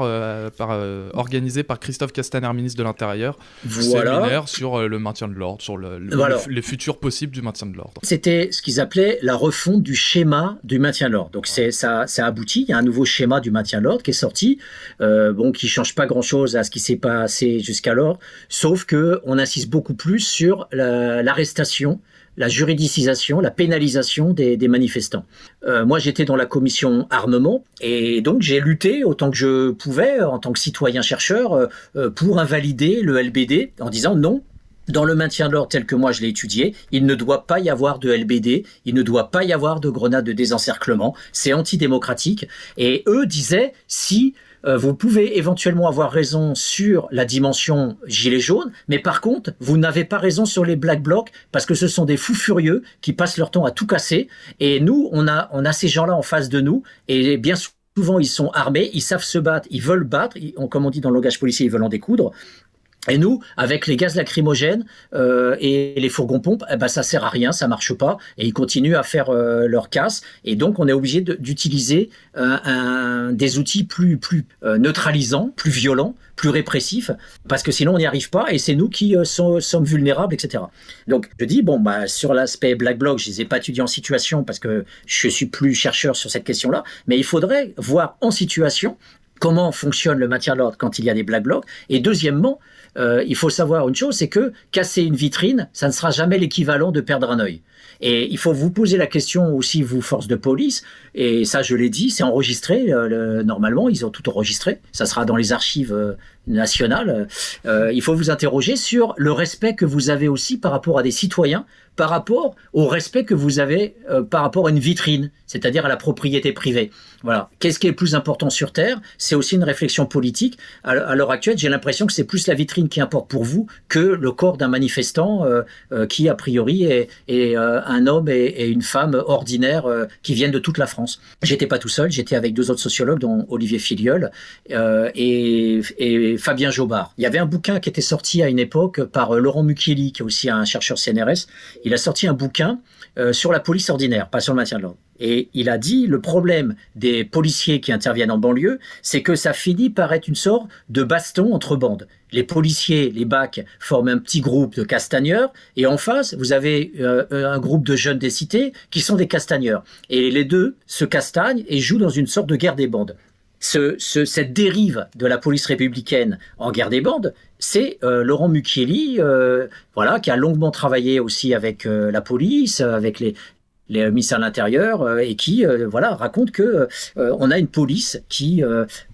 [SPEAKER 1] par, organisé par Christophe Castaner, ministre de l'Intérieur.
[SPEAKER 2] Voilà.
[SPEAKER 1] Séminaire sur le maintien de l'ordre, sur le, le, voilà. les futurs possibles du maintien de l'ordre.
[SPEAKER 2] C'était ce qu'ils appelaient la refonte du schéma du maintien de l'ordre. Donc ça, ça aboutit. Il y a un nouveau schéma du maintien de l'ordre qui est sorti, bon, qui change pas grand-chose à ce qui s'est passé jusqu'alors, sauf Sauf que on insiste beaucoup plus sur l'arrestation, la, juridicisation, la pénalisation des, manifestants. Euh, moi, j'étais dans la commission armement et donc j'ai lutté autant que je pouvais en tant que citoyen chercheur euh, pour invalider le LBD en disant non, dans le maintien de l'ordre tel que moi je l'ai étudié, il ne doit pas y avoir de LBD, il ne doit pas y avoir de grenades de désencerclement, c'est antidémocratique. Et eux disaient, si euh, vous pouvez éventuellement avoir raison sur la dimension gilet jaune, mais par contre, vous n'avez pas raison sur les black blocs parce que ce sont des fous furieux qui passent leur temps à tout casser. Et nous, on a, on a ces gens-là en face de nous et bien souvent ils sont armés, ils savent se battre, ils veulent battre, ils, comme on dit dans le langage policier, ils veulent en découdre. Et nous, avec les gaz lacrymogènes euh, et les fourgons pompes, eh ben ça sert à rien, ça marche pas, et ils continuent à faire euh, leur casse. Et donc, on est obligé d'utiliser euh, des outils plus plus neutralisants, plus violents, plus répressifs, parce que sinon on n'y arrive pas. Et c'est nous qui sommes vulnérables, etc. Donc, je dis bon, bah sur l'aspect black bloc, je les ai pas étudiés en situation parce que je suis plus chercheur sur cette question-là, mais il faudrait voir en situation comment fonctionne le maintien de l'ordre quand il y a des black blocs. Et deuxièmement, euh, il faut savoir une chose, c'est que casser une vitrine, ça ne sera jamais l'équivalent de perdre un œil. Et il faut vous poser la question aussi, vous, force de police, et ça je l'ai dit, c'est enregistré, euh, le, normalement, ils ont tout enregistré, ça sera dans les archives euh, nationales. Il faut vous interroger sur le respect que vous avez aussi par rapport à des citoyens, par rapport au respect que vous avez euh, par rapport à une vitrine, c'est-à-dire à la propriété privée. Voilà. Qu'est-ce qui est le plus important sur Terre? C'est aussi une réflexion politique. À l'heure actuelle, j'ai l'impression que c'est plus la vitrine qui importe pour vous que le corps d'un manifestant euh, euh, qui, a priori, est, un homme et, une femme ordinaires qui viennent de toute la France. J'étais pas tout seul, j'étais avec deux autres sociologues, dont Olivier Filiol et, et, Fabien Jobard. Il y avait un bouquin qui était sorti à une époque par Laurent Mukieli, qui est aussi un chercheur CNRS. Il a sorti un bouquin sur la police ordinaire, pas sur le maintien de l'ordre. Et il a dit, le problème des policiers qui interviennent en banlieue, c'est que ça finit par être une sorte de baston entre bandes. Les policiers, les bacs, forment un petit groupe de castagneurs, et en face, vous avez euh, un groupe de jeunes des cités qui sont des castagneurs. Et les deux se castagnent et jouent dans une sorte de guerre des bandes. Ce, ce, cette dérive de la police républicaine en guerre des bandes, c'est euh, Laurent Mukieli, euh, voilà, qui a longuement travaillé aussi avec euh, la police, avec les, les ministères de l'Intérieur et qui voilà raconte que on a une police qui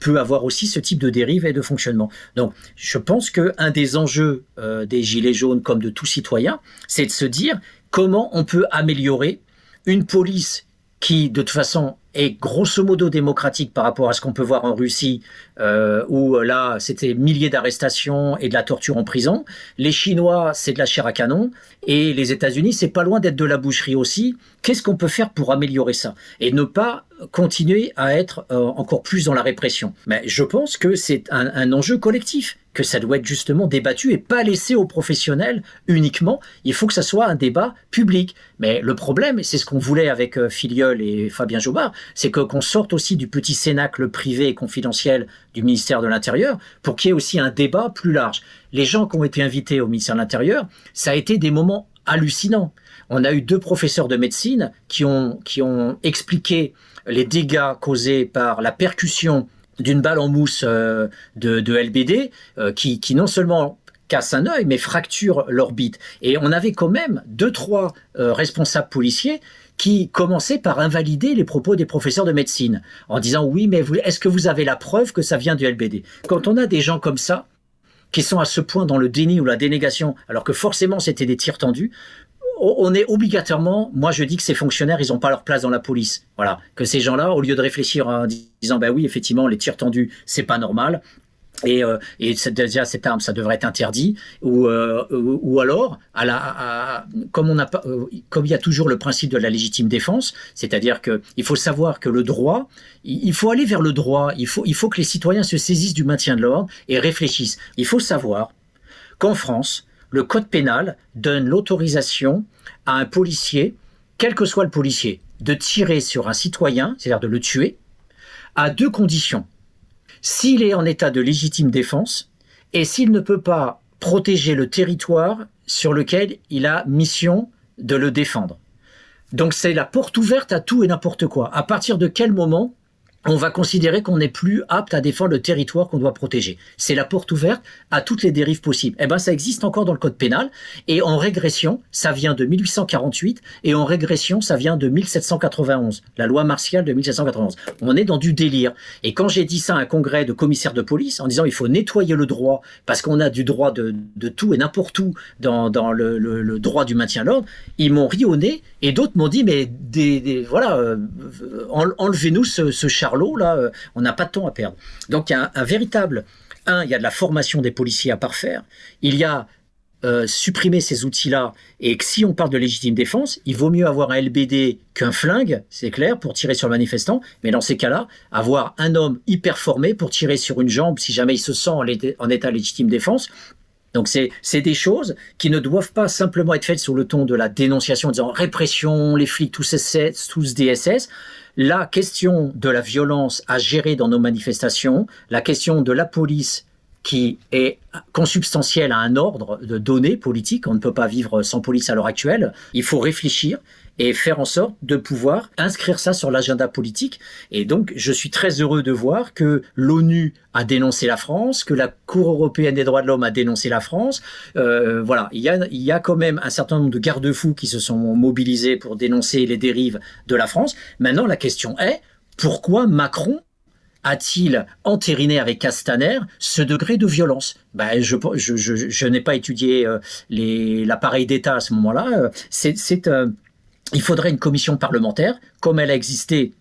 [SPEAKER 2] peut avoir aussi ce type de dérive et de fonctionnement. Donc je pense que un des enjeux des gilets jaunes comme de tout citoyen, c'est de se dire comment on peut améliorer une police qui de toute façon est grosso modo démocratique par rapport à ce qu'on peut voir en Russie, euh, où là c'était milliers d'arrestations et de la torture en prison. Les Chinois, c'est de la chair à canon, et les États-Unis, c'est pas loin d'être de la boucherie aussi. Qu'est-ce qu'on peut faire pour améliorer ça et ne pas continuer à être euh, encore plus dans la répression? Mais je pense que c'est un enjeu collectif que ça doit être justement débattu et pas laissé aux professionnels uniquement. Il faut que ça soit un débat public. Mais le problème, c'est ce qu'on voulait avec euh, Filiol et Fabien Jobard, c'est que qu'on sorte aussi du petit cénacle privé et confidentiel du ministère de l'Intérieur pour qu'il y ait aussi un débat plus large. Les gens qui ont été invités au ministère de l'Intérieur, ça a été des moments hallucinants. On a eu deux professeurs de médecine qui ont, qui ont expliqué les dégâts causés par la percussion d'une balle en mousse euh, de, LBD euh, qui, qui, non seulement cassent un œil, mais fracturent l'orbite. Et on avait quand même deux, trois euh, responsables policiers qui commençaient par invalider les propos des professeurs de médecine en disant oui, mais est-ce que vous avez la preuve que ça vient du LBD Quand on a des gens comme ça, qui sont à ce point dans le déni ou la dénégation, alors que forcément c'était des tirs tendus, on est obligatoirement, moi je dis que ces fonctionnaires, ils n'ont pas leur place dans la police. Voilà, que ces gens-là, au lieu de réfléchir en disant, ben oui, effectivement, les tirs tendus, c'est pas normal, et, euh, déjà cette arme, ça devrait être interdit, ou, euh, ou alors, comme on a euh, comme il y a toujours le principe de la légitime défense, c'est-à-dire que il faut savoir que le droit, il faut aller vers le droit, il faut, il faut que les citoyens se saisissent du maintien de l'ordre et réfléchissent. Il faut savoir qu'en France, le code pénal donne l'autorisation à un policier, quel que soit le policier, de tirer sur un citoyen, c'est-à-dire de le tuer, à deux conditions s'il est en état de légitime défense et s'il ne peut pas protéger le territoire sur lequel il a mission de le défendre. Donc c'est la porte ouverte à tout et n'importe quoi. À partir de quel moment on va considérer qu'on n'est plus apte à défendre le territoire qu'on doit protéger. C'est la porte ouverte à toutes les dérives possibles. Eh ben, ça existe encore dans le code pénal. Et en régression, ça vient de 1848 et en régression, ça vient de 1791. La loi martiale de 1791. On est dans du délire. Et quand j'ai dit ça à un congrès de commissaires de police en disant il faut nettoyer le droit parce qu'on a du droit de, tout et n'importe où dans, le, droit du maintien de l'ordre, ils m'ont ri au nez et d'autres m'ont dit mais des, voilà, euh, enlevez-nous ce, ce Charlot, là, euh, on n'a pas de temps à perdre. Donc il y a un, véritable, un, il y a de la formation des policiers à parfaire, il y a euh, supprimer ces outils-là, et que si on parle de légitime défense, il vaut mieux avoir un LBD qu'un flingue, c'est clair, pour tirer sur le manifestant, mais dans ces cas-là, avoir un homme hyper formé pour tirer sur une jambe si jamais il se sent en, en état légitime défense, donc c'est des choses qui ne doivent pas simplement être faites sous le ton de la dénonciation en disant répression, les flics tous SS, tous DSS. La question de la violence à gérer dans nos manifestations, la question de la police qui est consubstantielle à un ordre de données politiques, on ne peut pas vivre sans police à l'heure actuelle, il faut réfléchir et faire en sorte de pouvoir inscrire ça sur l'agenda politique. Et donc, je suis très heureux de voir que l'ONU a dénoncé la France, que la Cour européenne des droits de l'homme a dénoncé la France. Euh, voilà, il y, a, il y a quand même un certain nombre de garde-fous qui se sont mobilisés pour dénoncer les dérives de la France. Maintenant, la question est, pourquoi Macron a-t-il entériné avec Castaner ce degré de violence? Ben, je, je, je, n'ai pas étudié euh, l'appareil d'État à ce moment-là. Euh, euh, il faudrait une commission parlementaire, comme elle a existé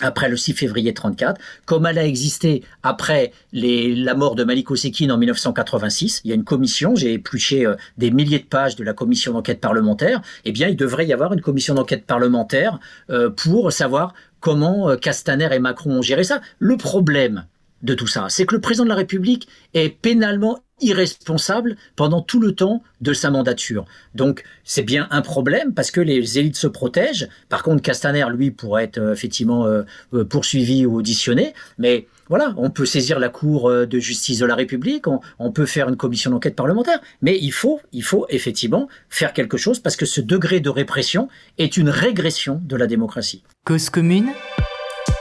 [SPEAKER 2] après le 6 février 34, comme elle a existé après la mort de Malik Osekine en 1986, il y a une commission, j'ai épluché euh, des milliers de pages de la commission d'enquête parlementaire, eh bien il devrait y avoir une commission d'enquête parlementaire euh, pour savoir comment euh, Castaner et Macron ont géré ça. Le problème de tout ça, c'est que le président de la République est pénalement irresponsable pendant tout le temps de sa mandature. Donc c'est bien un problème parce que les élites se protègent. Par contre, Castaner, lui, pourrait être euh, effectivement euh, euh, poursuivi ou auditionné. Mais voilà, on peut saisir la Cour de justice de la République, on, peut faire une commission d'enquête parlementaire. Mais il faut, il faut effectivement faire quelque chose parce que ce degré de répression est une régression de la démocratie.
[SPEAKER 11] Cause commune,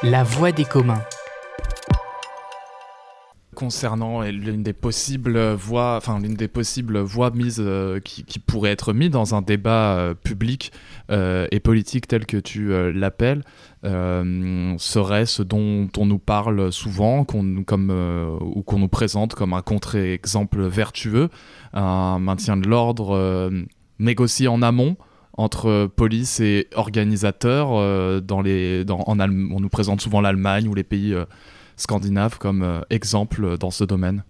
[SPEAKER 11] la voix des communs
[SPEAKER 1] concernant l'une des possibles voies, enfin l'une des possibles voies mises euh, qui, qui, pourrait être mise dans un débat euh, public euh, et politique tel que tu l'appelles serait ce dont on nous parle souvent, qu'on comme ou qu'on nous présente comme un contre-exemple vertueux, un maintien de l'ordre négocié en amont entre police et organisateurs dans les en on nous présente souvent l'Allemagne ou les pays scandinave comme euh, exemple dans ce domaine.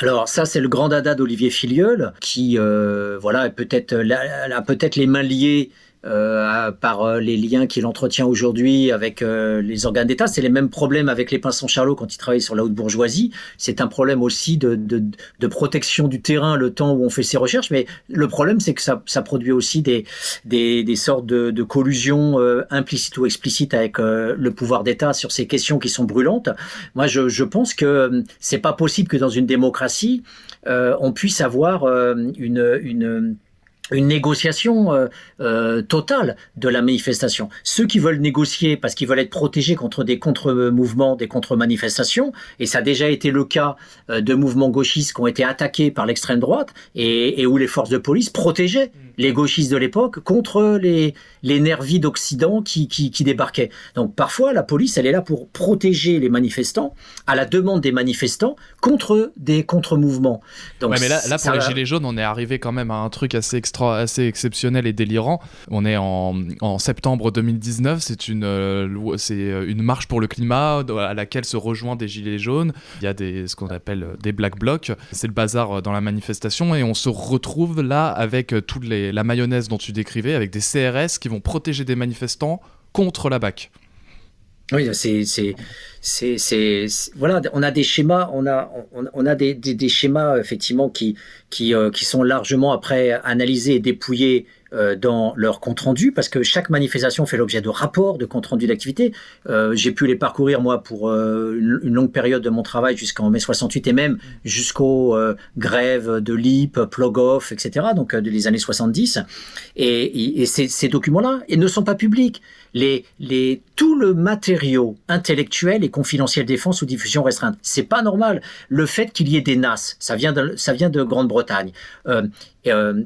[SPEAKER 2] Alors ça, c'est le grand dada d'Olivier Filiol, qui euh, voilà peut-être a peut-être les mains liées euh, par euh, les liens qu'il entretient aujourd'hui avec euh, les organes d'État. C'est les mêmes problèmes avec les pinsons Charlot quand il travaille sur la haute bourgeoisie. C'est un problème aussi de, de, de, protection du terrain le temps où on fait ses recherches. Mais le problème, c'est que ça, ça, produit aussi des, des, des sortes de, de collusions implicites ou explicites avec le pouvoir d'État sur ces questions qui sont brûlantes. Moi, je, je pense que c'est pas possible que dans une démocratie, on puisse avoir une, une une négociation euh, euh, totale de la manifestation. Ceux qui veulent négocier parce qu'ils veulent être protégés contre des contre-mouvements, des contre-manifestations, et ça a déjà été le cas euh, de mouvements gauchistes qui ont été attaqués par l'extrême droite et, et, où les forces de police protégeaient les gauchistes de l'époque contre les, les nervis d'Occident qui, qui, qui, débarquaient. Donc parfois, la police, elle est là pour protéger les manifestants à la demande des manifestants contre des contre-mouvements.
[SPEAKER 1] Donc, ouais, mais là, là pour les Gilets jaunes, on est arrivé quand même à un truc assez extra assez exceptionnel et délirant. On est en, septembre 2019, c'est une, euh, c'est euh, une marche pour le climat à laquelle se rejoignent des gilets jaunes. Il y a des, ce qu'on appelle des black blocs. C'est le bazar dans la manifestation et on se retrouve là avec toute la mayonnaise dont tu décrivais, avec des CRS qui vont protéger des manifestants contre la BAC.
[SPEAKER 2] Oui, c'est, c'est, c'est, voilà, on a des schémas, on a, on, a des, des, schémas effectivement qui, qui, euh, qui sont largement après analysés et dépouillés dans leur compte rendu, parce que chaque manifestation fait l'objet de rapports, de compte rendu d'activité. Euh, j'ai pu les parcourir moi pour euh, une, longue période de mon travail jusqu'en mai 68 et même jusqu'aux euh, grèves de l'IP, Plogoff, etc. Donc des années 70. Et, et, et ces, documents-là, ils ne sont pas publics. Tout le matériau intellectuel est confidentiel défense ou diffusion restreinte. C'est pas normal. Le fait qu'il y ait des NAS, ça vient de, Grande-Bretagne. Euh, euh,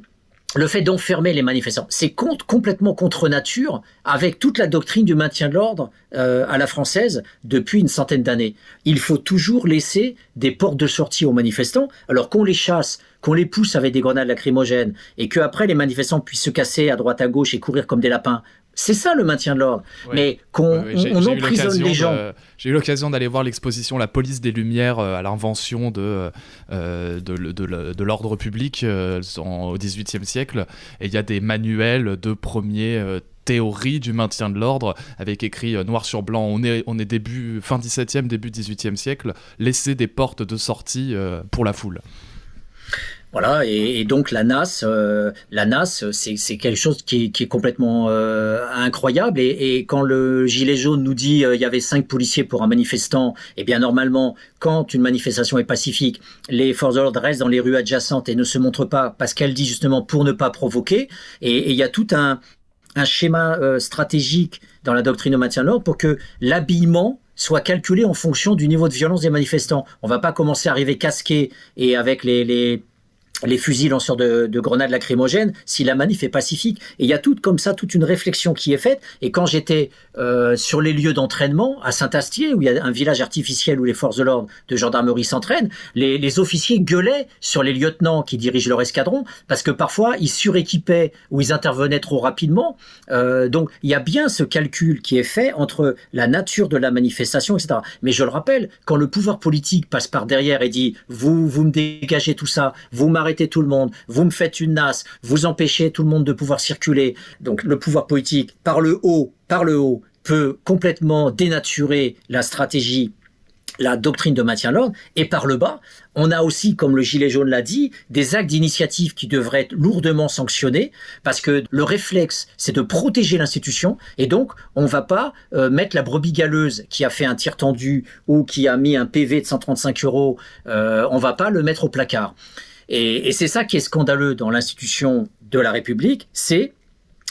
[SPEAKER 2] le fait d'enfermer les manifestants, c'est complètement contre nature avec toute la doctrine du maintien de l'ordre euh, à la française depuis une centaine d'années. Il faut toujours laisser des portes de sortie aux manifestants, alors qu'on les chasse, qu'on les pousse avec des grenades lacrymogènes et que après les manifestants puissent se casser à droite à gauche et courir comme des lapins. C'est ça le maintien de l'ordre. Ouais. Mais qu'on
[SPEAKER 1] ouais, ouais.
[SPEAKER 2] on, on emprisonne les gens.
[SPEAKER 1] De, j'ai eu l'occasion d'aller voir l'exposition La police des Lumières euh, à l'invention de, euh, de, de, de, de l'ordre public euh, en, au XVIIIe siècle. Et il y a des manuels de premiers euh, théorie du maintien de l'ordre avec écrit euh, noir sur blanc on est, on est début fin 17e début 18e siècle laisser des portes de sortie euh, pour la foule
[SPEAKER 2] voilà, et, donc la NAS, euh, la NAS, c'est quelque chose qui, est complètement euh, incroyable. Et, quand le gilet jaune nous dit euh, il y avait cinq policiers pour un manifestant, eh bien normalement, quand une manifestation est pacifique, les forces de l'ordre restent dans les rues adjacentes et ne se montrent pas parce qu'elle dit justement pour ne pas provoquer. Et il y a tout un, schéma euh, stratégique dans la doctrine de maintien de l'ordre pour que l'habillement soit calculé en fonction du niveau de violence des manifestants. On va pas commencer à arriver casqué et avec les les fusils lanceurs de, de grenades lacrymogènes si la manif est pacifique. Et il y a tout comme ça, toute une réflexion qui est faite. Et quand j'étais euh, sur les lieux d'entraînement à Saint-Astier, où il y a un village artificiel où les forces de l'ordre de gendarmerie s'entraînent, les, les, officiers gueulaient sur les lieutenants qui dirigent leur escadron parce que parfois ils suréquipaient ou ils intervenaient trop rapidement. Euh, donc il y a bien ce calcul qui est fait entre la nature de la manifestation, etc. Mais je le rappelle, quand le pouvoir politique passe par derrière et dit vous vous me dégagez tout ça, vous m'arrêtez arrêtez tout le monde, vous me faites une nasse, vous empêchez tout le monde de pouvoir circuler. Donc le pouvoir politique, par le haut, par le haut, peut complètement dénaturer la stratégie la doctrine de maintien de l'ordre, et par le bas, on a aussi, comme le Gilet jaune l'a dit, des actes d'initiative qui devraient être lourdement sanctionnés, parce que le réflexe, c'est de protéger l'institution, et donc on ne va pas euh, mettre la brebis galeuse qui a fait un tir tendu ou qui a mis un PV de 135 euros, euh, on va pas le mettre au placard. Et, c'est ça qui est scandaleux dans l'institution de la République, c'est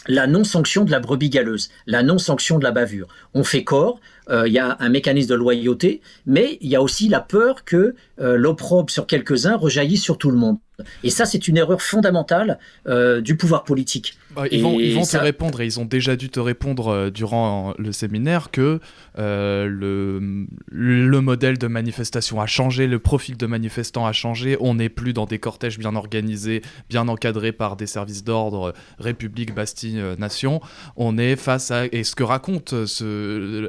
[SPEAKER 2] la non-sanction de la brebis galeuse, la non-sanction de la bavure. On fait corps, il euh, y a un mécanisme de loyauté, mais il y a aussi la peur que euh, l'opprobre sur quelques-uns rejaillisse sur tout le monde. Et ça, c'est une erreur fondamentale euh, du pouvoir politique.
[SPEAKER 1] Bah, ils vont, ils vont ça... te répondre, et ils ont déjà dû te répondre euh, durant le séminaire, que euh, le, le modèle de manifestation a changé, le profil de manifestant a changé, on n'est plus dans des cortèges bien organisés, bien encadrés par des services d'ordre, République, Bastille, Nation. On est face à... Et ce que raconte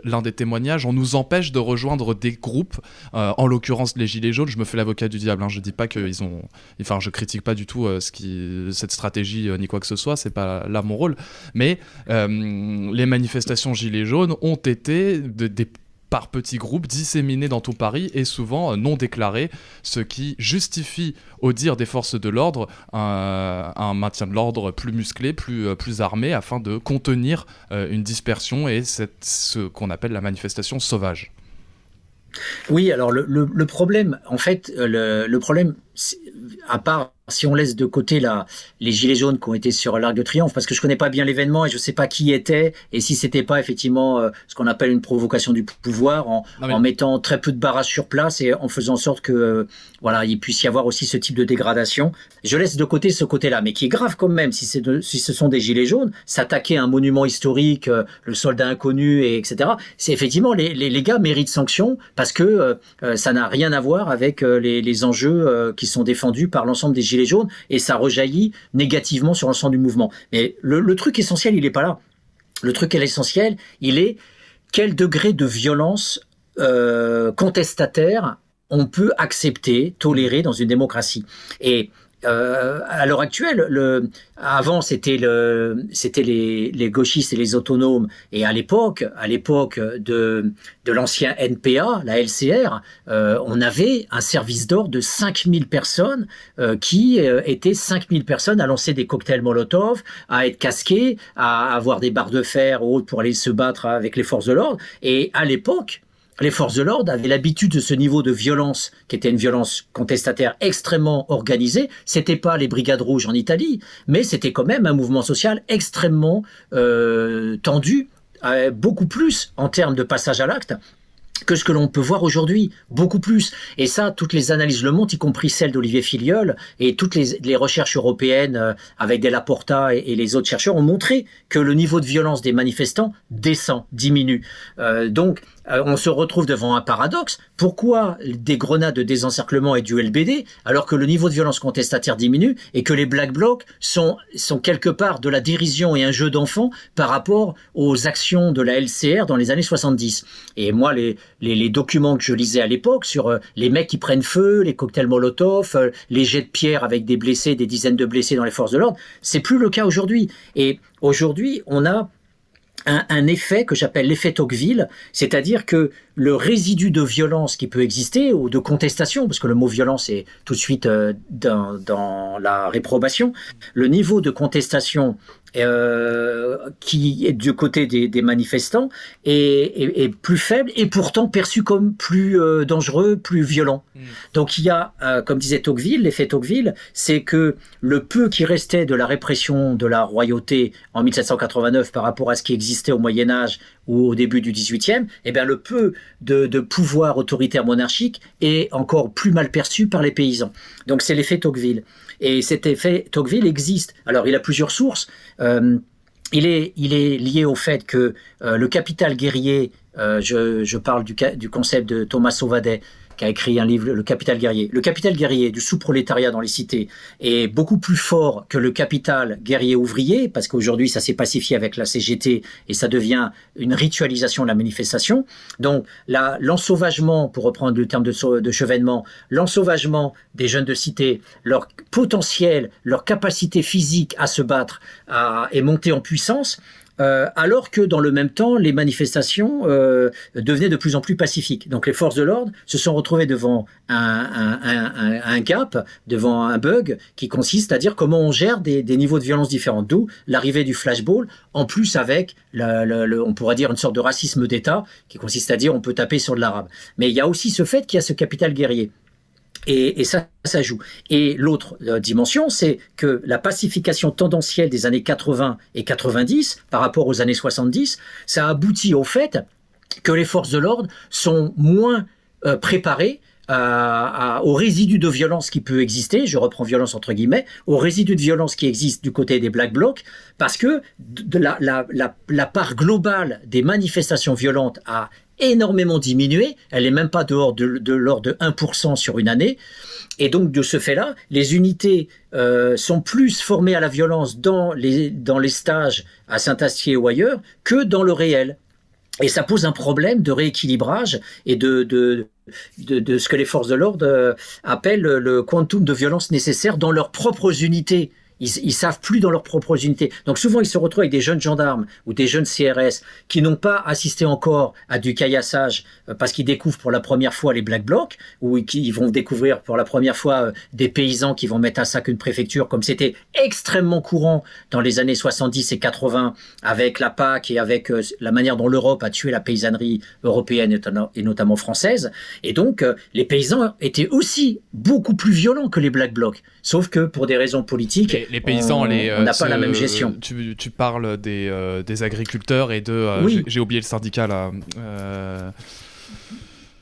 [SPEAKER 1] l'un des on nous empêche de rejoindre des groupes, euh, en l'occurrence les Gilets jaunes, je me fais l'avocat du diable, hein, je dis pas qu'ils ont... Enfin, je critique pas du tout euh, cette stratégie euh, ni quoi que ce soit, c'est pas là mon rôle. Mais les manifestations gilets jaunes ont été de, des par petits groupes disséminés dans tout Paris et souvent non déclarés, ce qui justifie, au dire des forces de l'ordre, un, maintien de l'ordre plus musclé, plus, plus armé, afin de contenir une dispersion et cette, ce qu'on appelle la manifestation sauvage.
[SPEAKER 2] Oui, alors le, problème, en fait, le problème, à part si on laisse de côté la, les gilets jaunes qui ont été sur l'Arc de Triomphe, parce que je connais pas bien l'événement et je sais pas qui était, et si c'était pas effectivement euh, ce qu'on appelle une provocation du pouvoir, en, en, mettant très peu de barrages sur place et en faisant en sorte que euh, voilà, il puisse y avoir aussi ce type de dégradation. Je laisse de côté ce côté-là, mais qui est grave quand même, si, ce sont des gilets jaunes, s'attaquer à un monument historique, euh, le soldat inconnu, et etc. C'est effectivement les, gars méritent sanction parce que ça n'a rien à voir avec les, enjeux qui sont défendus par l'ensemble des gilets jaunes et ça rejaillit négativement sur l'ensemble du mouvement. Mais le, truc essentiel, il n'est pas là. Le truc essentiel, il est quel degré de violence euh, contestataire on peut accepter, tolérer dans une démocratie. Et euh, à l'heure actuelle, le, avant c'était le, c'était les, les, gauchistes et les autonomes, et à l'époque, à l'époque de, de l'ancien NPA, la LCR, euh, on avait un service d'ordre de 5000 personnes euh, qui euh, étaient 5000 personnes à lancer des cocktails Molotov, à être casqués, à avoir des barres de fer ou autres pour aller se battre avec les forces de l'ordre. Et à l'époque, les forces de l'ordre avaient l'habitude de ce niveau de violence, qui était une violence contestataire extrêmement organisée. C'était pas les brigades rouges en Italie, mais c'était quand même un mouvement social extrêmement euh, tendu, euh, beaucoup plus en termes de passage à l'acte que ce que l'on peut voir aujourd'hui, beaucoup plus. Et ça, toutes les analyses le montrent, y compris celle d'Olivier Filiol, et toutes les, recherches européennes euh, avec Della Porta et, les autres chercheurs ont montré que le niveau de violence des manifestants descend, diminue. Euh, donc, euh, on se retrouve devant un paradoxe. Pourquoi des grenades de désencerclement et du LBD alors que le niveau de violence contestataire diminue et que les Black Blocs sont, sont quelque part de la dérision et un jeu d'enfant par rapport aux actions de la LCR dans les années 70 Et moi, les, les, documents que je lisais à l'époque sur euh, les mecs qui prennent feu, les cocktails Molotov, euh, les jets de pierre avec des blessés, des dizaines de blessés dans les forces de l'ordre, c'est plus le cas aujourd'hui. Et aujourd'hui, on a un, effet que j'appelle l'effet Tocqueville, c'est-à-dire que le résidu de violence qui peut exister ou de contestation, parce que le mot violence est tout de suite euh, dans, la réprobation, le niveau de contestation euh, qui est du côté des, manifestants est, plus faible et pourtant perçu comme plus euh, dangereux, plus violent. Mm. Donc il y a, euh, comme disait Tocqueville, l'effet Tocqueville, c'est que le peu qui restait de la répression de la royauté en 1789 par rapport à ce qui existait au Moyen Âge ou au début du XVIIIe, eh bien le peu de, pouvoir autoritaire monarchique est encore plus mal perçu par les paysans. Donc c'est l'effet Tocqueville. Et cet effet Tocqueville existe. Alors, il a plusieurs sources. Euh, il, est, lié au fait que euh, le capital guerrier, euh, je, parle du, du, concept de Thomas Sauvadet, qui a écrit un livre, Le Capital guerrier. Le capital guerrier du sous-prolétariat dans les cités est beaucoup plus fort que le capital guerrier ouvrier, parce qu'aujourd'hui, ça s'est pacifié avec la CGT et ça devient une ritualisation de la manifestation. Donc, l'ensauvagement, pour reprendre le terme de, de Chevènement, l'ensauvagement des jeunes de cité, leur potentiel, leur capacité physique à se battre est monté en puissance. Euh, alors que dans le même temps, les manifestations euh, devenaient de plus en plus pacifiques. Donc les forces de l'ordre se sont retrouvées devant un, gap, devant un bug qui consiste à dire comment on gère des, niveaux de violence différents. D'où l'arrivée du flashball, en plus avec, on pourrait dire, une sorte de racisme d'État qui consiste à dire on peut taper sur de l'arabe. Mais il y a aussi ce fait qu'il y a ce capital guerrier. Et, ça, ça joue. Et l'autre euh, dimension, c'est que la pacification tendancielle des années 80 et 90 par rapport aux années 70, ça aboutit au fait que les forces de l'ordre sont moins euh, préparées à, au résidu de violence qui peut exister, je reprends violence entre guillemets, au résidu de violence qui existe du côté des Black Blocs, parce que la, part globale des manifestations violentes a énormément diminué. Elle n'est même pas dehors de, l'ordre de 1% sur une année. Et donc, de ce fait-là, les unités euh, sont plus formées à la violence dans les, dans les stages à Saint-Astier ou ailleurs que dans le réel. Et ça pose un problème de rééquilibrage et de, de, de, ce que les forces de l'ordre euh, appellent le quantum de violence nécessaire dans leurs propres unités Ils, ils savent plus dans leur propre unité. Donc souvent, ils se retrouvent avec des jeunes gendarmes ou des jeunes CRS qui n'ont pas assisté encore à du caillassage euh, parce qu'ils découvrent pour la première fois les Black Blocs ou qui vont découvrir pour la première fois euh, des paysans qui vont mettre à sac une préfecture comme c'était extrêmement courant dans les années 70 et 80 avec la PAC et avec euh, la manière dont l'Europe a tué la paysannerie européenne et notamment française. Et donc, les paysans étaient aussi beaucoup plus violents que les Black Blocs. Sauf que pour des raisons politiques,
[SPEAKER 1] les, paysans,
[SPEAKER 2] on n'a pas la même gestion.
[SPEAKER 1] Tu, tu parles des, des, agriculteurs et de...
[SPEAKER 2] oui.
[SPEAKER 1] J'ai oublié le syndicat là.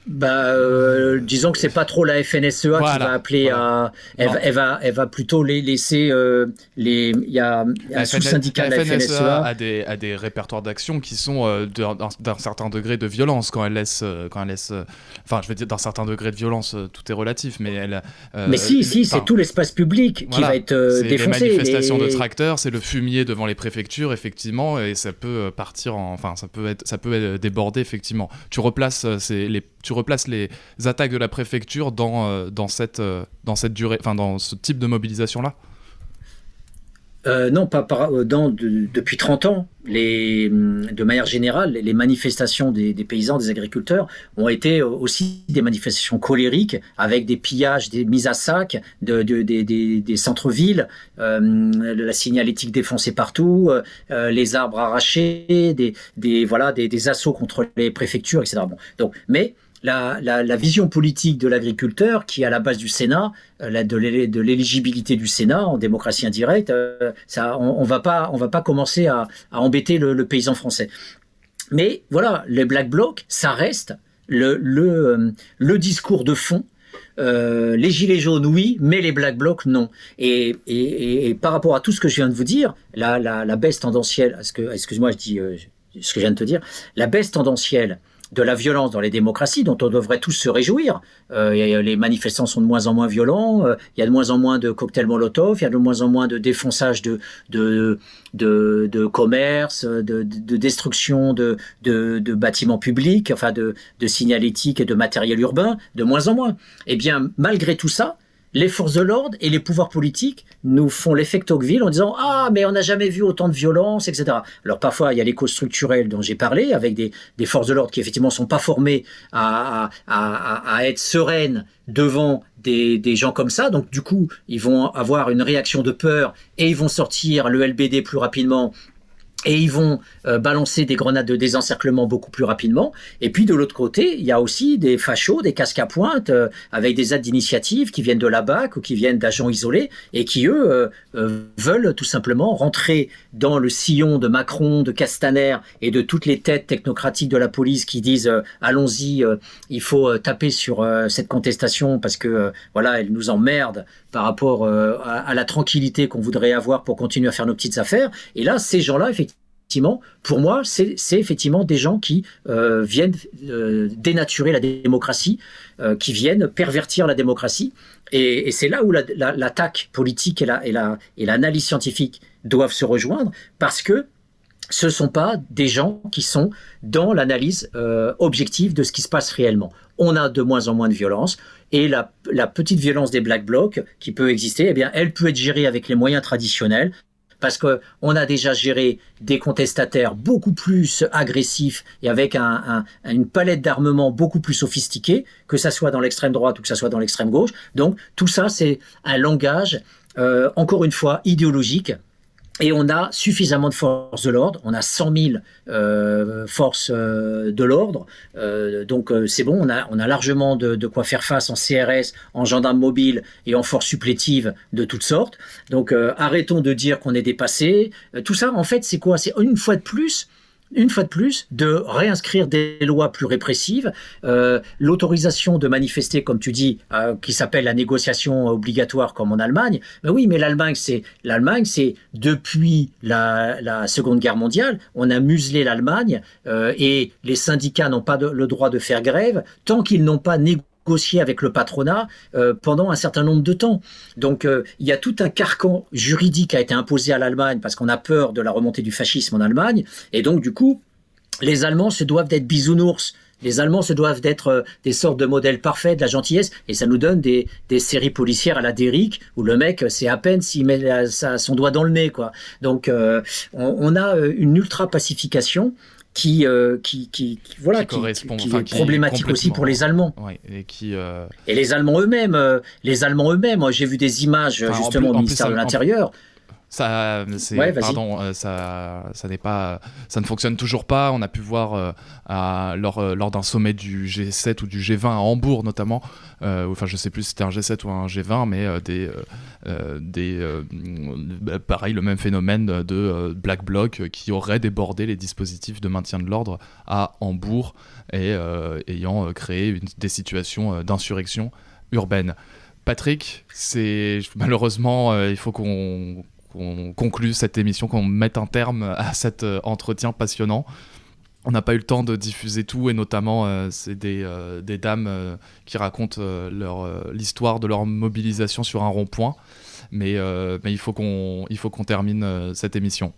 [SPEAKER 2] Bah, euh, disons que c'est pas trop la FNSEA qui va appeler à. Elle, va, elle va plutôt les laisser. Euh, les, il y a, un sous-syndicat de la FNSEA.
[SPEAKER 1] A des, a des répertoires d'action qui sont euh, d'un certain degré de violence quand elle laisse. quand elle laisse enfin, je veux dire, d'un certain degré de violence, tout est relatif, mais elle.
[SPEAKER 2] mais si, si, c'est tout l'espace public qui va être défoncé.
[SPEAKER 1] C'est les manifestations de tracteurs, c'est le fumier devant les préfectures, effectivement, et ça peut partir en. Enfin, ça peut, être, ça peut déborder, effectivement. Tu replaces les tu replaces les attaques de la préfecture dans, euh, dans, cette, euh, dans cette durée, dans ce type de mobilisation-là
[SPEAKER 2] euh, non, pas dans, depuis 30 ans, les, de manière générale, les manifestations des, paysans, des agriculteurs ont été aussi des manifestations colériques avec des pillages, des mises à sac de, des, centres-villes, la signalétique défoncée partout, les arbres arrachés, des, voilà, des, assauts contre les préfectures, etc. Bon, donc, mais la, vision politique de l'agriculteur qui est à la base du Sénat, euh, de l'éligibilité du Sénat en démocratie indirecte, euh, ça, on, ne va pas, on va pas commencer à, embêter le, paysan français. Mais voilà, les Black Blocs, ça reste le, euh, discours de fond les gilets jaunes, oui, mais les black blocs, non. Et, par rapport à tout ce que je viens de vous dire, la, baisse tendancielle, excuse-moi, je dis ce que je viens de te dire, la baisse tendancielle de la violence dans les démocraties dont on devrait tous se réjouir. Euh, les manifestants sont de moins en moins violents, euh, il y a de moins en moins de cocktails Molotov, il y a de moins en moins de défonçage de, de, de, commerce, de, de destruction de, de, de, bâtiments publics, enfin de, de signalétique et de matériel urbain, de moins en moins. Eh bien, malgré tout ça, les forces de l'ordre et les pouvoirs politiques nous font l'effet Tocqueville en disant ah mais on n'a jamais vu autant de violence etc. Alors parfois il y a les causes structurelles dont j'ai parlé avec des, forces de l'ordre qui effectivement sont pas formées à, à, être sereines devant des, des, gens comme ça donc du coup ils vont avoir une réaction de peur et ils vont sortir le LBD plus rapidement et ils vont euh, balancer des grenades de désencerclement beaucoup plus rapidement. Et puis de l'autre côté, il y a aussi des fachos, des casques à pointe, euh, avec des aides d'initiative qui viennent de la BAC ou qui viennent d'agents isolés et qui, eux, euh, veulent tout simplement rentrer dans le sillon de Macron, de Castaner et de toutes les têtes technocratiques de la police qui disent allons-y, il faut taper sur cette contestation parce que voilà, elle nous emmerde par rapport à la tranquillité qu'on voudrait avoir pour continuer à faire nos petites affaires. Et là, ces gens-là, effectivement, effectivement, pour moi, c'est effectivement des gens qui euh, viennent euh, dénaturer la démocratie, euh, qui viennent pervertir la démocratie. Et, c'est là où l'attaque politique et l'analyse la, scientifique doivent se rejoindre, parce que ce ne sont pas des gens qui sont dans l'analyse objective de ce qui se passe réellement. On a de moins en moins de violence, et la, la, petite violence des Black Blocs qui peut exister, eh bien, elle peut être gérée avec les moyens traditionnels, parce qu'on a déjà géré des contestataires beaucoup plus agressifs et avec une palette d'armement beaucoup plus sophistiquée, que ça soit dans l'extrême droite ou que ça soit dans l'extrême gauche. Donc tout ça, c'est un langage, euh, encore une fois, idéologique et on a suffisamment de forces de l'ordre, on a 100 000 euh, forces euh, de l'ordre, euh, donc euh, c'est bon, on a, on a largement de, de, quoi faire face en CRS, en gendarme mobile et en forces supplétives de toutes sortes. Donc arrêtons de dire qu'on est dépassé. tout ça, en fait, c'est quoi? C'est une fois de plus une fois de plus, de réinscrire des lois plus répressives, euh, l'autorisation de manifester, comme tu dis, euh, qui s'appelle la négociation obligatoire comme en Allemagne. Mais oui, mais l'Allemagne, c'est l'Allemagne, c'est depuis la, Seconde Guerre mondiale, on a muselé l'Allemagne euh, et les syndicats n'ont pas le droit de faire grève tant qu'ils n'ont pas négocié avec le patronat euh, pendant un certain nombre de temps. Donc euh, il y a tout un carcan juridique qui a été imposé à l'Allemagne parce qu'on a peur de la remontée du fascisme en Allemagne. Et donc du coup, les Allemands se doivent d'être bisounours. Les Allemands se doivent d'être euh, des sortes de modèles parfaits de la gentillesse, et ça nous donne des, séries policières à la Derrick où le mec, c'est à peine s'il met son doigt dans le nez, quoi. Donc, on, a une ultra pacification qui, euh, qui, qui, qui- voilà,
[SPEAKER 1] Qui
[SPEAKER 2] qui,
[SPEAKER 1] correspond-
[SPEAKER 2] qui
[SPEAKER 1] enfin,
[SPEAKER 2] est
[SPEAKER 1] qui
[SPEAKER 2] problématique aussi pour les Allemands.
[SPEAKER 1] Ouais, et qui. euh,
[SPEAKER 2] Et les Allemands eux-mêmes, euh, les Allemands eux-mêmes, moi, j'ai vu des images
[SPEAKER 1] Enfin, en
[SPEAKER 2] justement
[SPEAKER 1] plus-
[SPEAKER 2] au
[SPEAKER 1] plus,
[SPEAKER 2] ministère
[SPEAKER 1] ça-
[SPEAKER 2] de l'Intérieur.
[SPEAKER 1] Ça, c'est,
[SPEAKER 2] Ouais,
[SPEAKER 1] pardon, euh, ça, ça n'est pas, ça ne fonctionne toujours pas. On a pu voir euh, à- lors, euh, lors d'un sommet du G7 ou du G20 à Hambourg notamment, euh, enfin je sais plus si c'était un G7 ou un G20, mais des, des, bah, pareil le même phénomène de Black Bloc qui aurait débordé les dispositifs de maintien de l'ordre à Hambourg et ayant créé une- des situations d'insurrection urbaine. Patrick, c'est malheureusement euh, il faut qu'on qu'on conclue cette émission, qu'on mette un terme à cet euh, entretien passionnant. On n'a pas eu le temps de diffuser tout et notamment euh, c'est des, euh, des dames euh, qui racontent leur, l'histoire de leur mobilisation sur un rond-point. Mais, mais il faut qu'on il faut qu'on termine cette émission.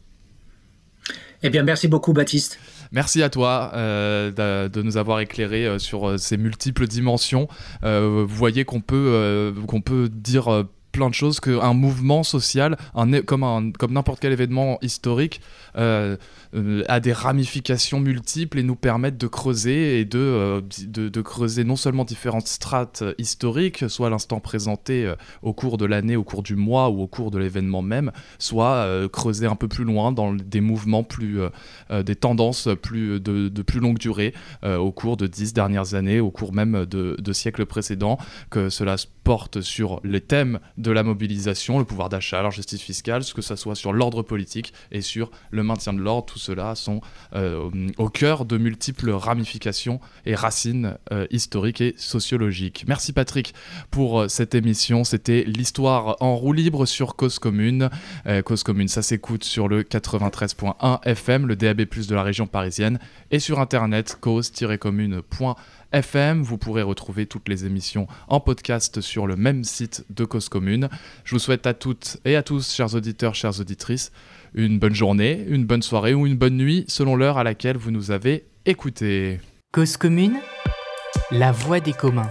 [SPEAKER 2] Eh bien, merci beaucoup, Baptiste.
[SPEAKER 1] Merci à toi euh, de, de nous avoir éclairé euh, sur euh, ces multiples dimensions. Vous voyez qu'on peut, qu'on peut dire plein de choses, qu'un mouvement social, un, comme, comme n'importe quel événement historique, euh, euh, a des ramifications multiples et nous permettent de creuser et de, euh, de, creuser non seulement différentes strates historiques, soit l'instant présenté euh, au cours de l'année, au cours du mois ou au cours de l'événement même, soit euh, creuser un peu plus loin dans des mouvements plus, des tendances plus, de, de plus longue durée au cours de dix dernières années, au cours même de, de siècles précédents, que cela porte sur les thèmes de la mobilisation, le pouvoir d'achat, la justice fiscale, que ça soit sur l'ordre politique et sur le maintien de l'ordre, tout cela sont euh, au cœur de multiples ramifications et racines euh, historiques et sociologiques. Merci Patrick pour euh, cette émission, c'était l'histoire en roue libre sur Cause Commune. Cause Commune, ça s'écoute sur le 93.1 FM, le DAB+ de la région parisienne, et sur internet cause-commune.fm. Vous pourrez retrouver toutes les émissions en podcast sur le même site de Cause Commune. Je vous souhaite à toutes et à tous, chers auditeurs, chères auditrices, une bonne journée, une bonne soirée ou une bonne nuit selon l'heure à laquelle vous nous avez écoutés.
[SPEAKER 11] Cause commune, la voix des communs.